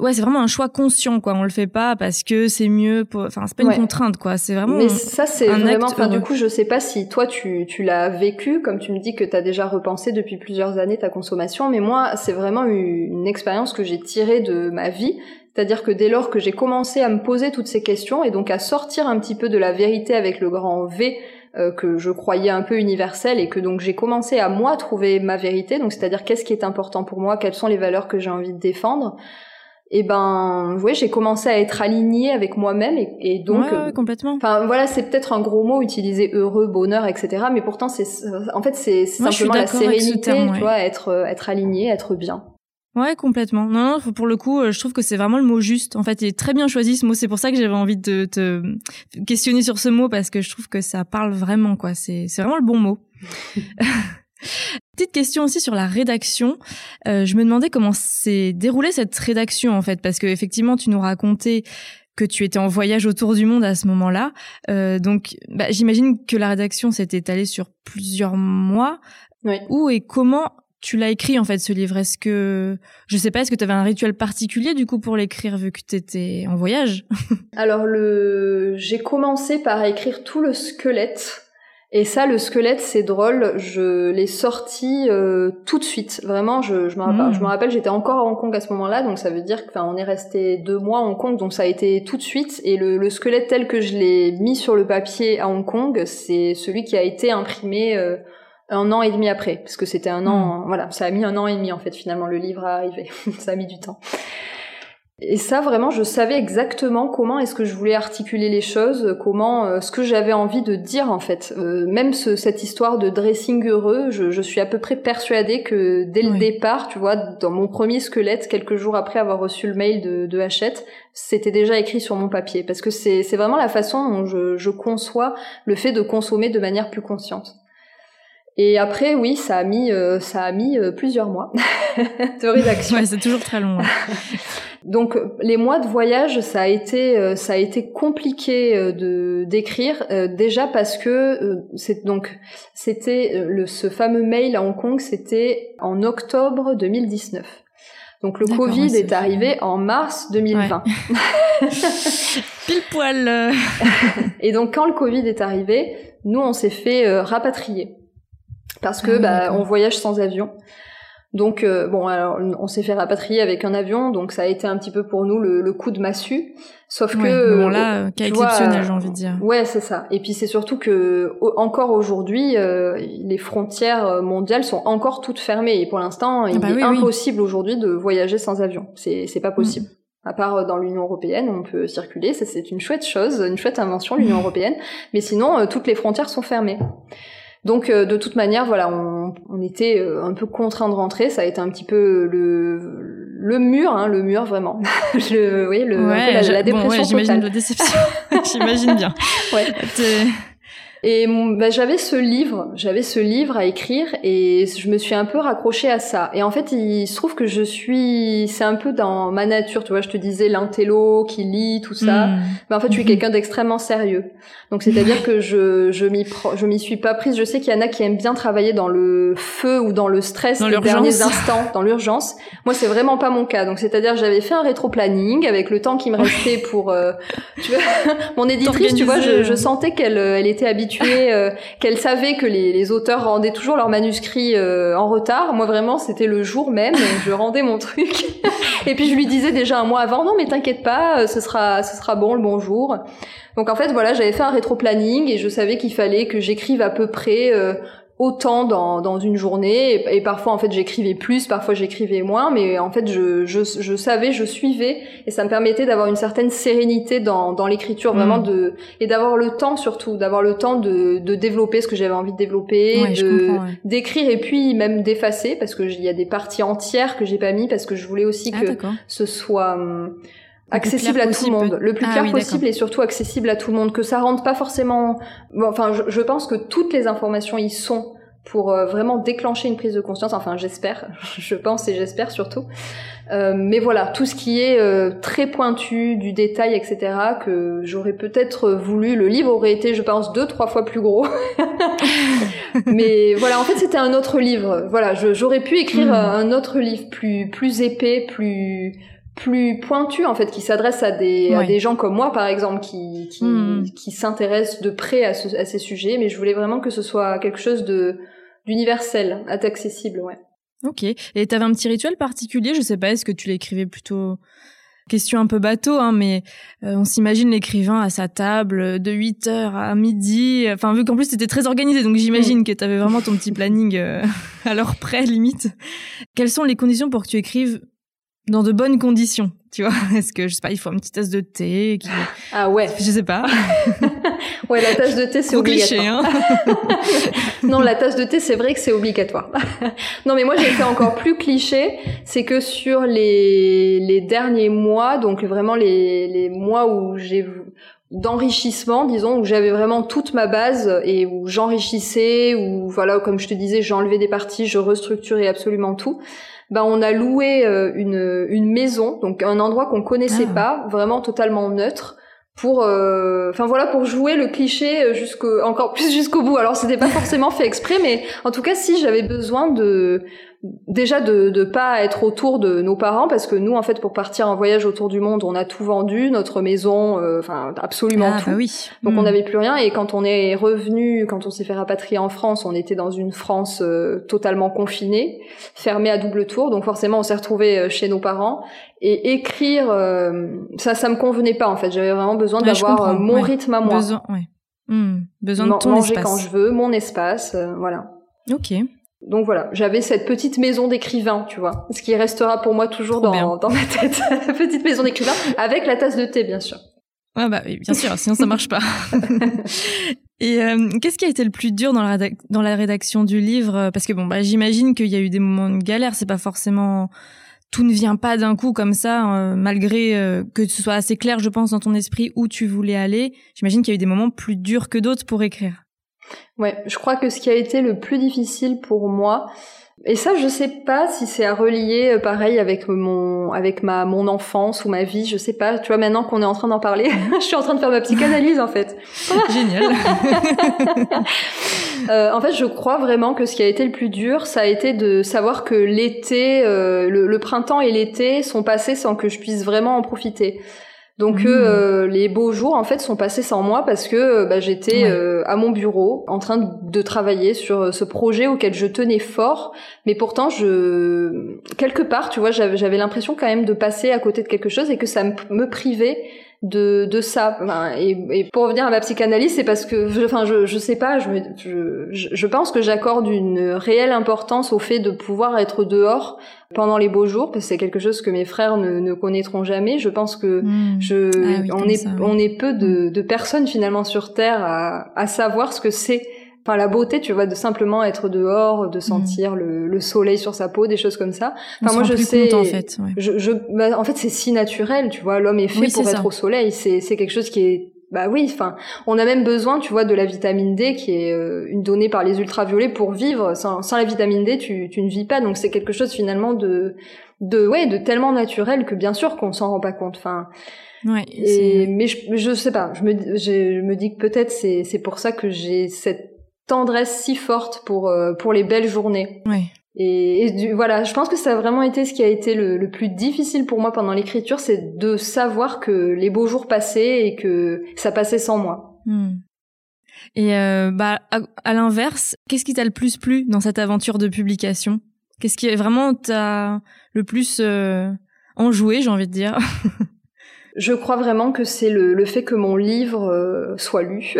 ouais c'est vraiment un choix conscient quoi on le fait pas parce que c'est mieux pour enfin c'est pas une contrainte quoi c'est vraiment mais ça c'est vraiment enfin du coup je sais pas si toi tu tu l'as vécu comme tu me dis que tu as déjà repensé depuis plusieurs années ta consommation mais moi c'est vraiment une expérience que j'ai tirée de ma vie c'est-à-dire que dès lors que j'ai commencé à me poser toutes ces questions et donc à sortir un petit peu de la vérité avec le grand V euh, que je croyais un peu universelle et que donc j'ai commencé à moi trouver ma vérité, donc c'est-à-dire qu'est-ce qui est important pour moi, quelles sont les valeurs que j'ai envie de défendre? Et ben ouais j'ai commencé à être alignée avec moi-même et, et donc ouais, complètement. enfin voilà c'est peut-être un gros mot utiliser heureux bonheur etc mais pourtant c'est en fait c'est simplement la sérénité tu vois être être aligné être bien Ouais, complètement. Non, non, pour le coup, euh, je trouve que c'est vraiment le mot juste. En fait, il est très bien choisi ce mot. C'est pour ça que j'avais envie de te questionner sur ce mot parce que je trouve que ça parle vraiment, quoi. C'est, c'est vraiment le bon mot. *laughs* Petite question aussi sur la rédaction. Euh, je me demandais comment s'est déroulée cette rédaction en fait, parce que effectivement tu nous racontais que tu étais en voyage autour du monde à ce moment-là. Euh, donc bah, j'imagine que la rédaction s'est étalée sur plusieurs mois. Oui. Où et comment tu l'as écrit en fait ce livre Est-ce que je sais pas, est-ce que tu avais un rituel particulier du coup pour l'écrire vu que tu étais en voyage? *laughs* Alors le j'ai commencé par écrire tout le squelette et ça, le squelette, c'est drôle. Je l'ai sorti euh, tout de suite. Vraiment, je, je me rappelle, je me hmm. rappelle, j'étais encore à Hong Kong à ce moment-là, donc ça veut dire qu'on est resté deux mois à Hong Kong, donc ça a été tout de suite. Et le, le squelette tel que je l'ai mis sur le papier à Hong Kong, c'est celui qui a été imprimé euh, un an et demi après, parce que c'était un an. Hmm. Voilà, ça a mis un an et demi en fait finalement le livre à arriver. *laughs* ça a mis du temps. Et ça, vraiment, je savais exactement comment est-ce que je voulais articuler les choses, comment, euh, ce que j'avais envie de dire en fait. Euh, même ce, cette histoire de dressing heureux, je, je, suis à peu près persuadée que dès le départ, tu vois, dans mon premier squelette, quelques jours après avoir reçu le mail de, de Hachette, c'était déjà écrit sur mon papier. Parce que c'est vraiment la façon dont je, je conçois le fait de consommer de manière plus consciente. Et après, oui, ça a mis, euh, ça a mis plusieurs mois *laughs* de rédaction. ouais, c'est toujours très long. *laughs* Donc les mois de voyage, ça a été euh, ça a été compliqué euh, de d'écrire euh, déjà parce que c'est donc c'était le ce fameux mail à Hong Kong, c'était en octobre 2019. Donc le Covid est arrivé en mars 2020. *laughs* Pile poil. Et donc quand le Covid est arrivé, nous on s'est fait rapatrier parce que ah bah, on voyage sans avion. Donc euh, bon, alors on s'est fait rapatrier avec un avion, donc ça a été un petit peu pour nous le, coup de massue. Sauf que bon là, euh, cas exceptionnel, j'ai envie de dire. Ouais, c'est ça. Et puis c'est surtout que encore aujourd'hui, euh, les frontières mondiales sont encore toutes fermées et pour l'instant, ah il bah est impossible aujourd'hui de voyager sans avion. C'est c'est pas possible. À part dans l'Union européenne, on peut circuler, c'est une chouette chose, une chouette invention l'Union *laughs* européenne. Mais sinon, toutes les frontières sont fermées. Donc euh, de toute manière, voilà, on, on était euh, un peu contraint de rentrer. Ça a été un petit peu le, le mur, hein, le mur vraiment. *laughs* le, oui, le, ouais, la, la, dépression bon, ouais, J'imagine la déception. *laughs* j'imagine bien. *laughs* Ouais. Et bah, j'avais ce livre, j'avais ce livre à écrire et je me suis un peu raccrochée à ça. Et en fait, il se trouve que je suis, c'est un peu dans ma nature, tu vois. Je te disais l'intello qui lit tout ça, mais en fait, je suis quelqu'un d'extrêmement sérieux. Donc, c'est-à-dire que je je m'y je m'y suis pas prise. Je sais qu'il y en a qui aiment bien travailler dans le feu ou dans le stress dans les derniers instants, dans l'urgence. Moi, c'est vraiment pas mon cas. Donc, c'est-à-dire, j'avais fait un rétro-planning avec le temps qui me restait pour, euh, tu vois, *laughs* mon éditrice, tu vois, je, je sentais qu'elle elle était habituée euh, qu'elle savait que les, auteurs rendaient toujours leurs manuscrits euh, en retard. Moi vraiment, c'était le jour même, je rendais mon truc. *laughs* et puis je lui disais déjà un mois avant, non mais t'inquiète pas, ce sera, ce sera bon le bonjour. Donc en fait voilà, j'avais fait un rétro-planning et je savais qu'il fallait que j'écrive à peu près autant dans, dans une journée. Et, parfois en fait j'écrivais plus parfois j'écrivais moins mais en fait je, je, je, savais je suivais. Et ça me permettait d'avoir une certaine sérénité dans, dans l'écriture mm. vraiment de et d'avoir le temps surtout d'avoir le temps de, de développer ce que j'avais envie de développer de d'écrire et puis même d'effacer parce que il y a des parties entières que j'ai pas mis parce que je voulais aussi ah, que ce soit hum, accessible à tout le monde, le plus ah clair possible et surtout accessible à tout le monde, que ça rentre pas forcément. Bon, enfin, je, je, pense que toutes les informations y sont pour euh, vraiment déclencher une prise de conscience. Enfin, j'espère, *laughs* je pense et j'espère surtout. Euh, mais voilà, tout ce qui est euh, très pointu, du détail, etc., que j'aurais peut-être voulu. Le livre aurait été, je pense, deux, trois fois plus gros. *laughs* mais voilà, en fait, c'était un autre livre. Voilà, j'aurais pu écrire hmm. un autre livre plus, plus épais, plus plus pointu en fait qui s'adresse à des à des gens comme moi par exemple qui qui, hmm. qui s'intéressent de près à, ce, à ces sujets mais je voulais vraiment que ce soit quelque chose de d'universel accessible ouais. Ok. Et t'avais un petit rituel particulier je sais pas est-ce que tu l'écrivais plutôt question un peu bateau hein mais euh, on s'imagine l'écrivain à sa table de 8 heures à midi enfin vu qu'en plus c'était très organisé donc j'imagine que t'avais vraiment ton petit planning euh, *laughs* à l'heure près limite. Quelles sont les conditions pour que tu écrives dans de bonnes conditions, tu vois *laughs* Est-ce que je sais pas, il faut une petite tasse de thé qui... Ah ouais. Je sais pas. *laughs* ouais, la tasse de thé c'est obligatoire. Cliché, hein *laughs* non, la tasse de thé c'est vrai que c'est obligatoire. non, mais moi j'ai fait encore plus cliché, c'est que sur les les derniers mois, donc vraiment les les mois où j'ai d'enrichissement, disons, où j'avais vraiment toute ma base et où j'enrichissais, où voilà, comme je te disais, j'enlevais des parties, je restructurais absolument tout ben on a loué euh, une, une maison, donc un endroit qu'on connaissait ah. pas, vraiment totalement neutre pour euh, enfin voilà pour jouer le cliché jusqu'au encore plus *laughs* jusqu'au bout alors c'était pas forcément fait exprès mais en tout cas si j'avais besoin de déjà de ne pas être autour de nos parents parce que nous en fait pour partir en voyage autour du monde on a tout vendu notre maison euh, enfin absolument ah, tout bah oui. donc on hmm. n'avait plus rien et quand on est revenu quand on s'est fait rapatrier en France on était dans une France euh, totalement confinée fermée à double tour donc forcément on s'est retrouvé euh, chez nos parents et écrire ça ça me convenait pas en fait j'avais vraiment besoin d'avoir mon rythme à moi besoin ouais. Hmm. besoin de ton manger espace. quand je veux mon espace voilà ok donc voilà, j'avais cette petite maison d'écrivain, tu vois, ce qui restera pour moi toujours dans, dans, ma tête, *laughs* petite maison d'écrivain, avec la tasse de thé, bien sûr. Ah bah bien sûr, sinon ça marche pas. *laughs* Et euh, qu'est-ce qui a été le plus dur dans la, dans la rédaction du livre? Parce que bon, bah j'imagine qu'il y a eu des moments de galère. C'est pas forcément tout ne vient pas d'un coup comme ça, euh, malgré euh, que ce soit assez clair, je pense, dans ton esprit où tu voulais aller. J'imagine qu'il y a eu des moments plus durs que d'autres pour écrire. Ouais, je crois que ce qui a été le plus difficile pour moi, et ça, je sais pas si c'est à relier, euh, pareil, avec mon, avec ma, mon enfance ou ma vie, je sais pas. Tu vois, maintenant qu'on est en train d'en parler, *laughs* je suis en train de faire ma psychanalyse, en fait. *laughs* Génial. *laughs* euh, en fait, je crois vraiment que ce qui a été le plus dur, ça a été de savoir que l'été, euh, le, printemps et l'été sont passés sans que je puisse vraiment en profiter. Donc mmh. euh, les beaux jours en fait sont passés sans moi parce que euh, bah, j'étais euh, à mon bureau en train de travailler sur ce projet auquel je tenais fort, mais pourtant je quelque part tu vois j'avais l'impression quand même de passer à côté de quelque chose et que ça me privait de, de ça. et, et, pour revenir à ma psychanalyse, c'est parce que, je, enfin, je, je sais pas, je, je, je pense que j'accorde une réelle importance au fait de pouvoir être dehors pendant les beaux jours, parce que c'est quelque chose que mes frères ne, ne connaîtront jamais. Je pense que hmm. je, ah on, est, on est peu de, de personnes finalement sur Terre à, à savoir ce que c'est. Enfin la beauté tu vois de simplement être dehors de mm. sentir le, le, soleil sur sa peau des choses comme ça. Enfin moi je sais en fait je, je bah, en fait c'est si naturel tu vois. L'homme est fait pour être au soleil. C'est c'est quelque chose qui est bah oui, enfin, on a même besoin, tu vois, de la vitamine D qui est euh, une donnée par les ultraviolets pour vivre. Sans, sans la vitamine D, tu, tu ne vis pas. Donc c'est quelque chose finalement de, de, ouais, de tellement naturel que bien sûr qu'on s'en rend pas compte. Enfin, ouais. Et, mais je, je sais pas. Je me, je me dis que peut-être c'est, c'est pour ça que j'ai cette tendresse si forte pour euh, pour les belles journées. Oui. Et, voilà, je pense que ça a vraiment été ce qui a été le, plus difficile pour moi pendant l'écriture, c'est de savoir que les beaux jours passaient et que ça passait sans moi. Hmm. Et euh, bah à, l'inverse, qu'est-ce qui t'a le plus plu dans cette aventure de publication? Qu'est-ce qui est vraiment t'a le plus euh, enjoué, j'ai envie de dire? Je crois vraiment que c'est le, le, fait que mon livre euh, soit lu.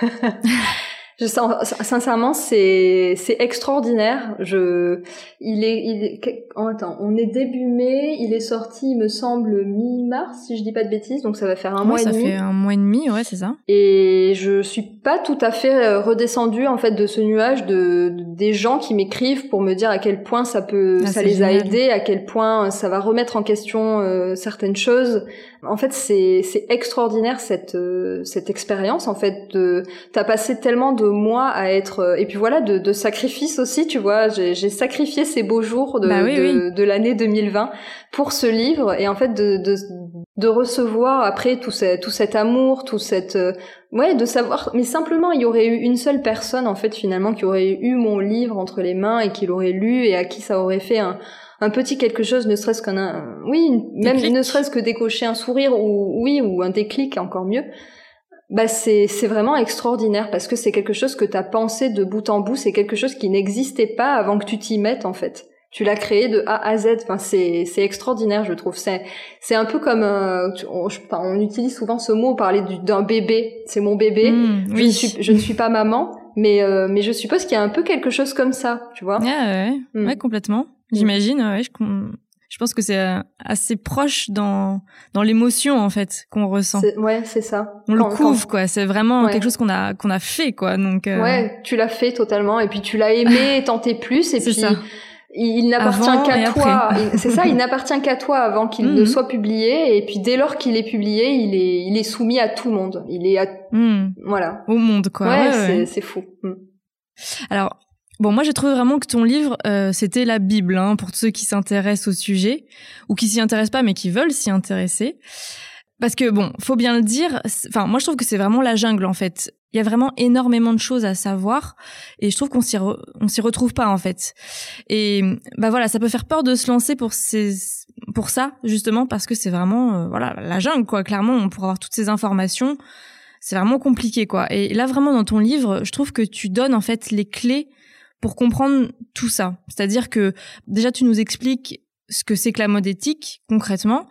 *laughs* Je sens, sincèrement, c'est c'est extraordinaire. Je, il est, il est, oh, attends, on est début mai, il est sorti, il me semble mi-mars, si je dis pas de bêtises, donc ça va faire un mois et demi. Ça fait un mois et demi, ouais, c'est ça. Et je suis pas tout à fait euh, redescendue en fait de ce nuage de, des gens qui m'écrivent pour me dire à quel point ça peut, ah, ça les a aidés, à quel point ça va remettre en question euh, certaines choses. En fait, c'est c'est extraordinaire cette euh, cette expérience en fait t'as passé tellement de mois à être euh, et puis voilà de, de sacrifice aussi, tu vois, j'ai sacrifié ces beaux jours de bah de, de l'année 2020 pour ce livre et en fait de de, de recevoir après tout ce, tout cet amour, tout cette euh, ouais, de savoir mais simplement il y aurait eu une seule personne en fait finalement qui aurait eu mon livre entre les mains et qui l'aurait lu et à qui ça aurait fait un un petit quelque chose, ne serait-ce qu'un, oui, même ne serait-ce que décocher un sourire ou oui ou un déclic, encore mieux. Bah c'est c'est vraiment extraordinaire parce que c'est quelque chose que tu as pensé de bout en bout, c'est quelque chose qui n'existait pas avant que tu t'y mettes en fait. Tu l'as créé de A à Z. Enfin, c'est c'est extraordinaire, je trouve. C'est c'est un peu comme euh, on, on, utilise souvent ce mot parler d'un bébé. C'est mon bébé. Mmh, je, ne suis, je ne suis pas maman, mais euh, mais je suppose qu'il y a un peu quelque chose comme ça, tu vois. Ouais, ouais, mmh. ouais complètement. J'imagine, ouais, je, je pense que c'est euh, assez proche dans dans l'émotion en fait qu'on ressent. Ouais, c'est ça. On le couvre quoi. C'est vraiment quelque chose qu'on a qu'on a fait quoi. Donc euh... ouais, tu l'as fait totalement et puis tu l'as aimé, *laughs* tenté plus et puis ça. il, n'appartient qu'à toi. c'est ça, il *laughs* n'appartient qu'à toi avant qu'il ne mm. soit publié et puis dès lors qu'il est publié, il est il est soumis à tout le monde. Il est à mm. voilà au monde quoi. Ouais, ouais c'est fou. Alors Bon, moi j'ai trouvé vraiment que ton livre euh, c'était la Bible hein, pour ceux qui s'intéressent au sujet ou qui s'y intéressent pas mais qui veulent s'y intéresser. Parce que bon, faut bien le dire. Enfin, moi je trouve que c'est vraiment la jungle en fait. Il y a vraiment énormément de choses à savoir et je trouve qu'on s'y on s'y retrouve pas en fait. Et bah voilà, ça peut faire peur de se lancer pour ces pour ça justement parce que c'est vraiment euh, voilà la jungle quoi. Clairement, pour avoir toutes ces informations, c'est vraiment compliqué quoi. Et là vraiment dans ton livre, je trouve que tu donnes en fait les clés pour comprendre tout ça. C'est-à-dire que déjà tu nous expliques ce que c'est que la mode éthique concrètement,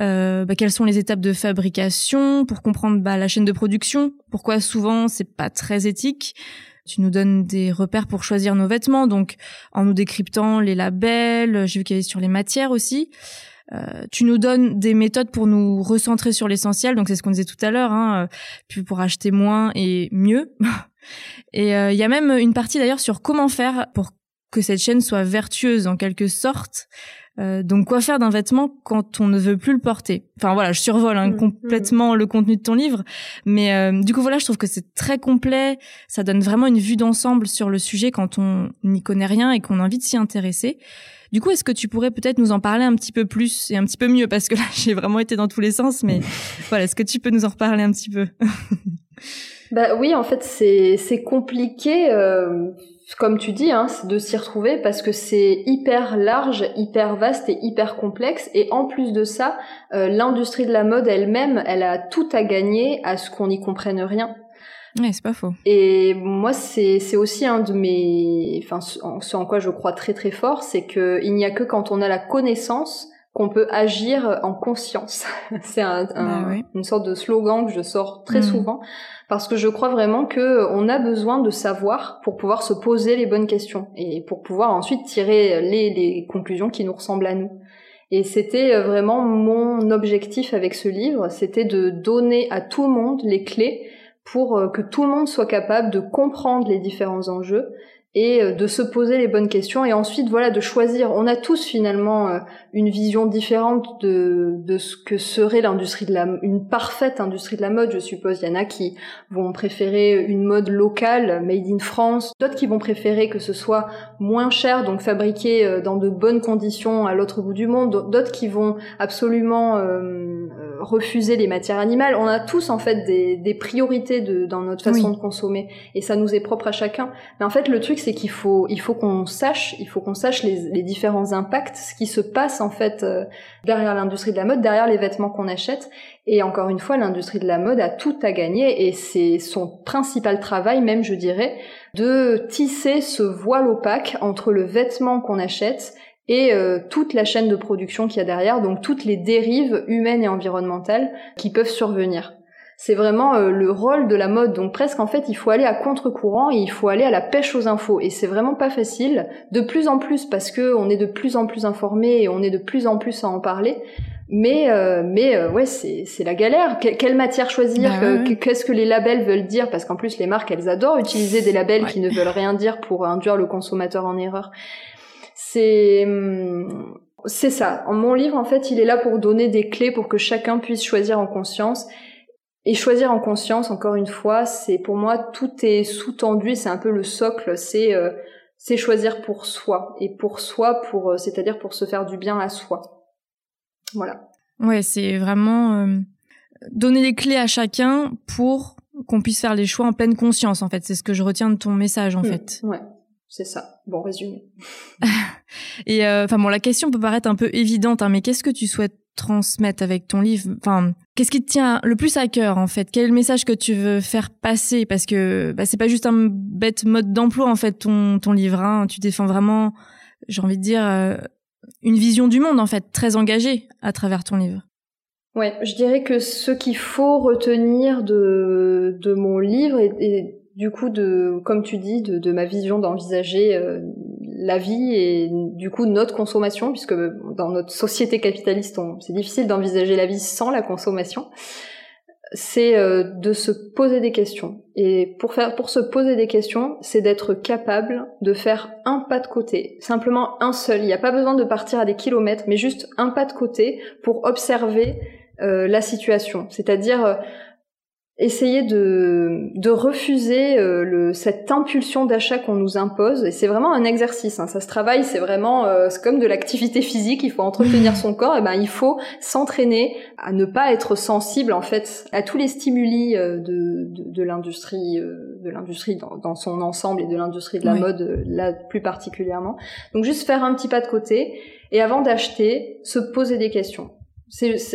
euh, bah, quelles sont les étapes de fabrication pour comprendre bah, la chaîne de production, pourquoi souvent c'est pas très éthique? Tu nous donnes des repères pour choisir nos vêtements, donc en nous décryptant les labels, j'ai vu qu'il y avait sur les matières aussi. Euh, tu nous donnes des méthodes pour nous recentrer sur l'essentiel, donc c'est ce qu'on disait tout à l'heure, hein, euh, puis pour acheter moins et mieux. *laughs* Et euh, il y a même une partie d'ailleurs sur comment faire pour que cette chaîne soit vertueuse en quelque sorte. Euh, donc quoi faire d'un vêtement quand on ne veut plus le porter? Enfin voilà, je survole hein, mmh, complètement mmh. le contenu de ton livre, mais euh, du coup voilà, je trouve que c'est très complet. Ça donne vraiment une vue d'ensemble sur le sujet quand on n'y connaît rien et qu'on a envie de s'y intéresser. Du coup, est-ce que tu pourrais peut-être nous en parler un petit peu plus et un petit peu mieux? Parce que là *laughs* j'ai vraiment été dans tous les sens, mais *laughs* voilà, est-ce que tu peux nous en reparler un petit peu? *laughs* Bah oui, en fait, c'est c'est compliqué, euh, comme tu dis, hein, de s'y retrouver parce que c'est hyper large, hyper vaste et hyper complexe. Et en plus de ça, euh, l'industrie de la mode elle-même, elle a tout à gagner à ce qu'on n'y comprenne rien. Ouais, c'est pas faux. Et moi, c'est c'est aussi un de mes, enfin, ce en quoi je crois très très fort, c'est que il n'y a que quand on a la connaissance qu'on peut agir en conscience. *laughs* c'est un, bah une sorte de slogan que je sors très mm. souvent parce que je crois vraiment que on a besoin de savoir pour pouvoir se poser les bonnes questions et pour pouvoir ensuite tirer les, les conclusions qui nous ressemblent à nous. Et c'était euh, vraiment mon objectif avec ce livre, c'était de donner à tout le monde les clés pour euh, que tout le monde soit capable de comprendre les différents enjeux et euh, de se poser les bonnes questions et ensuite voilà de choisir. On a tous finalement euh, une vision différente de, de ce que serait l'industrie de la une parfaite industrie de la mode. Je suppose il y en a qui vont préférer une mode locale, made in France, d'autres qui vont préférer que ce soit moins cher donc fabriqué euh, dans de bonnes conditions à l'autre bout du monde, d'autres qui vont absolument refuser les matières animales. On a tous en fait des, des priorités de, dans notre façon de consommer et ça nous est propre à chacun. Mais en fait le truc c'est qu'il faut, il faut qu'on sache, il faut qu'on sache les, différents impacts, ce qui se passe en fait euh, derrière l'industrie de la mode, derrière les vêtements qu'on achète. Et encore une fois, l'industrie de la mode a tout à gagner et c'est son principal travail, même je dirais, de tisser ce voile opaque entre le vêtement qu'on achète et euh, toute la chaîne de production qu'il y a derrière, donc toutes les dérives humaines et environnementales qui peuvent survenir. C'est vraiment euh, le rôle de la mode, donc presque en fait il faut aller à contre-courant et il faut aller à la pêche aux infos et c'est vraiment pas facile, de plus en plus parce que on est de plus en plus informé et on est de plus en plus à en parler, mais euh, mais ouais c'est c'est la galère. quelle matière choisir bah Qu'est-ce que les labels veulent dire? Parce qu'en plus les marques elles adorent utiliser des labels qui ne veulent rien dire pour induire le consommateur en erreur. C'est hum, c'est ça. Mon livre, en fait, il est là pour donner des clés pour que chacun puisse choisir en conscience. Et choisir en conscience, encore une fois, c'est pour moi tout est sous-tendu. C'est un peu le socle. C'est euh, c'est choisir pour soi et pour soi, pour euh, c'est-à-dire pour se faire du bien à soi. Voilà. Ouais, c'est vraiment euh, donner les clés à chacun pour qu'on puisse faire les choix en pleine conscience. En fait, c'est ce que je retiens de ton message, en mmh, fait. Ouais. C'est ça. Bon résumé. *laughs* et euh, enfin bon, la question peut paraître un peu évidente, hein, mais qu'est-ce que tu souhaites transmettre avec ton livre Enfin, qu'est-ce qui te tient le plus à cœur en fait? Quel est le message que tu veux faire passer? Parce que bah, c'est pas juste un bête mode d'emploi en fait ton ton livre. Hein. Tu défends vraiment, j'ai envie de dire, euh, une vision du monde en fait très engagée à travers ton livre. Ouais, je dirais que ce qu'il faut retenir de de mon livre et du coup de comme tu dis de, de ma vision d'envisager euh, la vie et du coup notre consommation puisque dans notre société capitaliste c'est difficile d'envisager la vie sans la consommation c'est euh, de se poser des questions. Et pour faire pour se poser des questions c'est d'être capable de faire un pas de côté. Simplement un seul. Il n'y a pas besoin de partir à des kilomètres mais juste un pas de côté pour observer euh, la situation. C'est-à-dire essayer de, de refuser euh, le, cette impulsion d'achat qu'on nous impose. Et c'est vraiment un exercice. Hein. Ça se travaille. C'est vraiment euh, c'est comme de l'activité physique. Il faut entretenir son corps. Et ben il faut s'entraîner à ne pas être sensible en fait à tous les stimuli euh, de, de, de l'industrie, de l'industrie dans, dans, son ensemble et de l'industrie de la mode là plus particulièrement. Donc juste faire un petit pas de côté et avant d'acheter, se poser des questions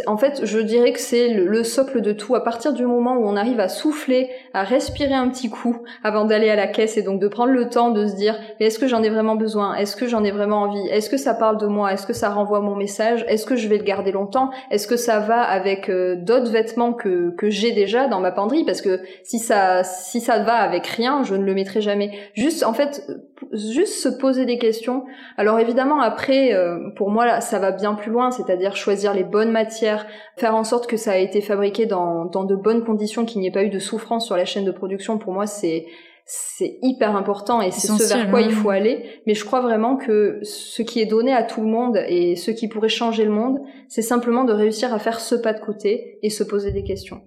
en fait, je dirais que c'est le, socle de tout. À partir du moment où on arrive à souffler, à respirer un petit coup avant d'aller à la caisse et donc de prendre le temps de se dire, est-ce que j'en ai vraiment besoin? Est-ce que j'en ai vraiment envie? Est-ce que ça parle de moi? Est-ce que ça renvoie mon message? Est-ce que je vais le garder longtemps? Est-ce que ça va avec euh, d'autres vêtements que, que j'ai déjà dans ma penderie? Parce que si ça, si ça va avec rien, je ne le mettrai jamais. Juste, en fait, juste se poser des questions. Alors évidemment, après, euh, pour moi, ça va bien plus loin, c'est-à-dire choisir les bonnes matière, faire en sorte que ça a été fabriqué dans, dans de bonnes conditions, qu'il n'y ait pas eu de souffrance sur la chaîne de production, pour moi c'est c'est hyper important et c'est ce vers quoi il faut aller. Mais je crois vraiment que ce qui est donné à tout le monde et ce qui pourrait changer le monde, c'est simplement de réussir à faire ce pas de côté et se poser des questions.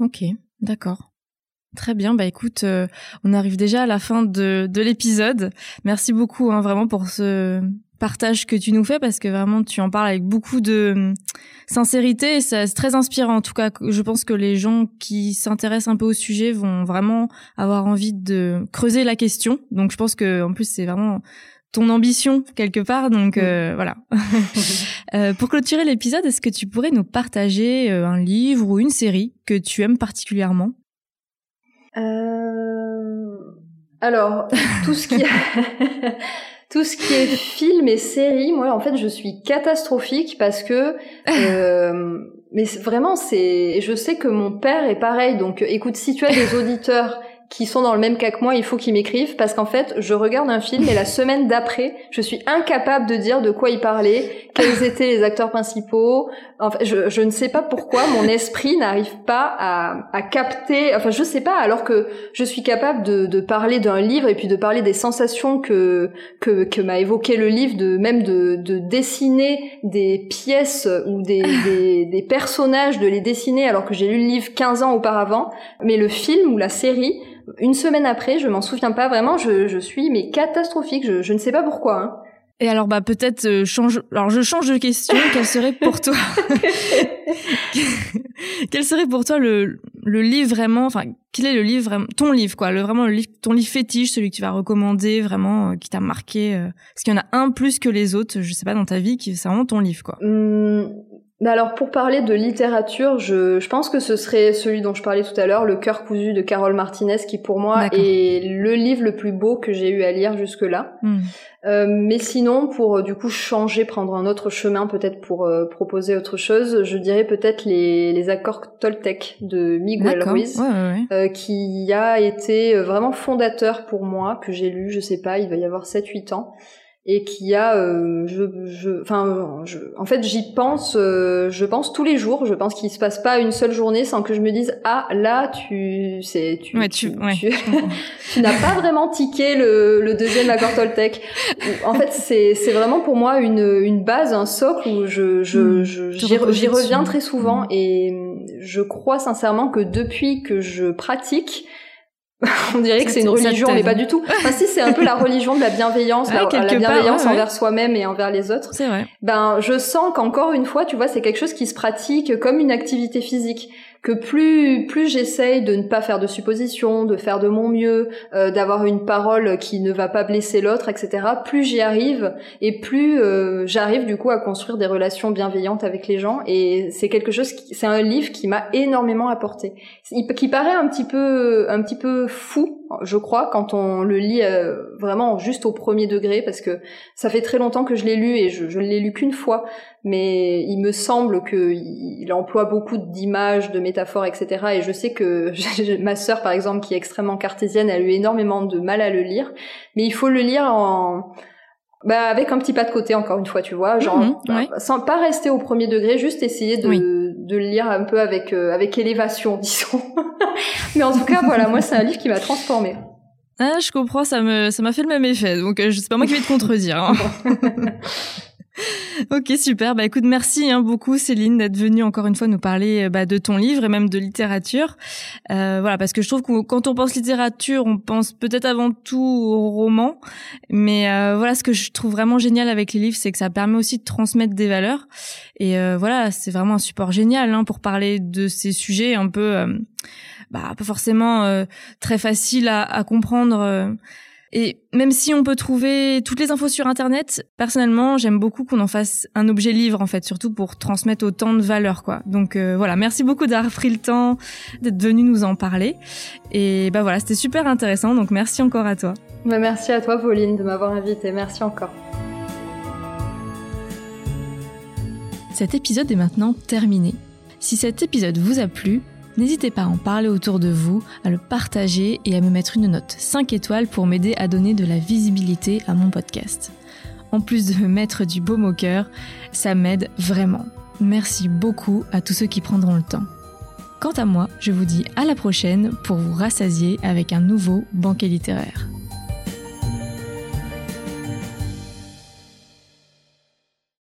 Ok, d'accord. Très bien, bah écoute, euh, on arrive déjà à la fin de, de l'épisode. Merci beaucoup hein, vraiment pour ce partage que tu nous fais parce que vraiment tu en parles avec beaucoup de hum, sincérité et c'est très inspirant. En tout cas, je pense que les gens qui s'intéressent un peu au sujet vont vraiment avoir envie de creuser la question. Donc je pense que en plus c'est vraiment ton ambition quelque part. Donc euh, voilà. *laughs* *laughs* euh, pour clôturer l'épisode, est-ce que tu pourrais nous partager euh, un livre ou une série que tu aimes particulièrement? Euh... Alors tout ce qui *laughs* tout ce qui est film et série, moi en fait je suis catastrophique parce que euh, *laughs* mais vraiment c'est je sais que mon père est pareil. Donc écoute si tu as des auditeurs qui sont dans le même cas que moi, il faut qu'ils m'écrivent parce qu'en fait, je regarde un film et la semaine d'après, je suis incapable de dire de quoi il parlait, quels étaient les acteurs principaux. Enfin, je, je ne sais pas pourquoi mon esprit n'arrive pas à, à, capter. Enfin, je sais pas. Alors que je suis capable de, de parler d'un livre et puis de parler des sensations que que, que m'a évoqué le livre, de même de, de dessiner des pièces ou des, des, des personnages, de les dessiner alors que j'ai lu le livre 15 ans auparavant. Mais le film ou la série une semaine après, je m'en souviens pas vraiment, je, je suis mais catastrophique, je, je ne sais pas pourquoi. Hein. Et alors bah peut-être euh, change alors je change de question, quel serait pour toi *laughs* quel serait pour toi le le livre vraiment enfin quel est le livre ton livre quoi, le vraiment le livre ton livre fétiche, celui que tu vas recommander vraiment euh, qui t'a marqué euh, parce qu'il y en a un plus que les autres, je sais pas dans ta vie qui c'est vraiment ton livre quoi. Mmh, alors pour parler de littérature, je, je, pense que ce serait celui dont je parlais tout à l'heure, Le cœur cousu de Carole Martinez, qui pour moi est le livre le plus beau que j'ai eu à lire jusque-là. Hmm. Euh, mais sinon, pour du coup changer, prendre un autre chemin, peut-être pour euh, proposer autre chose, je dirais peut-être les, les accords Toltec de Miguel Ruiz, euh, qui a été vraiment fondateur pour moi, que j'ai lu, je sais pas, il va y avoir 7-8 ans et qui a euh, je je enfin je, en fait j'y pense euh, je pense tous les jours. Je pense qu'il se passe pas une seule journée sans que je me dise ah là tu c'est tu tu, *laughs* tu, n'as pas vraiment tiqué le, le deuxième accord Toltec. En fait c'est c'est vraiment pour moi une une base un socle où je je hmm. j'y reviens très souvent hmm. et je crois sincèrement que depuis que je pratique *laughs* on dirait que c'est une religion, mais pas du tout. Enfin, *laughs* si, c'est un peu la religion de la bienveillance, la, bienveillance envers soi-même et envers les autres. C'est vrai. Ben, je sens qu'encore une fois, tu vois, c'est quelque chose qui se pratique comme une activité physique que plus plus j'essaye de ne pas faire de suppositions, de faire de mon mieux, euh, d'avoir une parole qui ne va pas blesser l'autre, etc. Plus j'y arrive et plus euh, j'arrive du coup à construire des relations bienveillantes avec les gens. Et c'est quelque chose, c'est un livre qui m'a énormément apporté, qui paraît un petit peu un petit peu fou, je crois, quand on le lit euh, vraiment juste au premier degré, parce que ça fait très longtemps que je l'ai lu et je, je ne l'ai lu qu'une fois mais il me semble qu'il emploie beaucoup d'images, de métaphores, etc. Et je sais que *laughs* ma sœur, par exemple, qui est extrêmement cartésienne, a eu énormément de mal à le lire. Mais il faut le lire en... Bah, avec un petit pas de côté, encore une fois, tu vois, genre, mhm, sans pas rester au premier degré, juste essayer de, de le lire un peu avec, euh, avec élévation, *laughs* disons. mais en tout cas, voilà, moi, c'est un livre qui m'a transformée. Ah, je comprends, ça me, ça m'a fait le même effet. Donc, euh, c'est pas moi qui vais te contredire. Hein. *laughs* *laughs* ok, super. Bah écoute, merci hein, beaucoup Céline d'être venue encore une fois nous parler euh, bah, de ton livre et même de littérature. Euh, voilà, parce que je trouve que quand on pense littérature, on pense peut-être avant tout au roman, mais euh, voilà, ce que je trouve vraiment génial avec les livres, c'est que ça permet aussi de transmettre des valeurs. Et voilà, c'est vraiment un support génial hein, pour parler de ces sujets un peu, bah, pas forcément très faciles à, à comprendre et même si on peut trouver toutes les infos sur Internet, personnellement, j'aime beaucoup qu'on en fasse un objet livre, en fait, surtout pour transmettre autant de valeur, quoi. Donc euh, voilà, merci beaucoup d'avoir pris le temps d'être venu nous en parler. Et bah voilà, c'était super intéressant, donc merci encore à toi. Bah, merci à toi, Pauline, de m'avoir invité. Merci encore. Cet épisode est maintenant terminé. Si cet épisode vous a plu, N'hésitez pas à en parler autour de vous, à le partager et à me mettre une note 5 étoiles pour m'aider à donner de la visibilité à mon podcast. En plus de me mettre du baume au cœur, ça m'aide vraiment. Merci beaucoup à tous ceux qui prendront le temps. Quant à moi, je vous dis à la prochaine pour vous rassasier avec un nouveau banquet littéraire.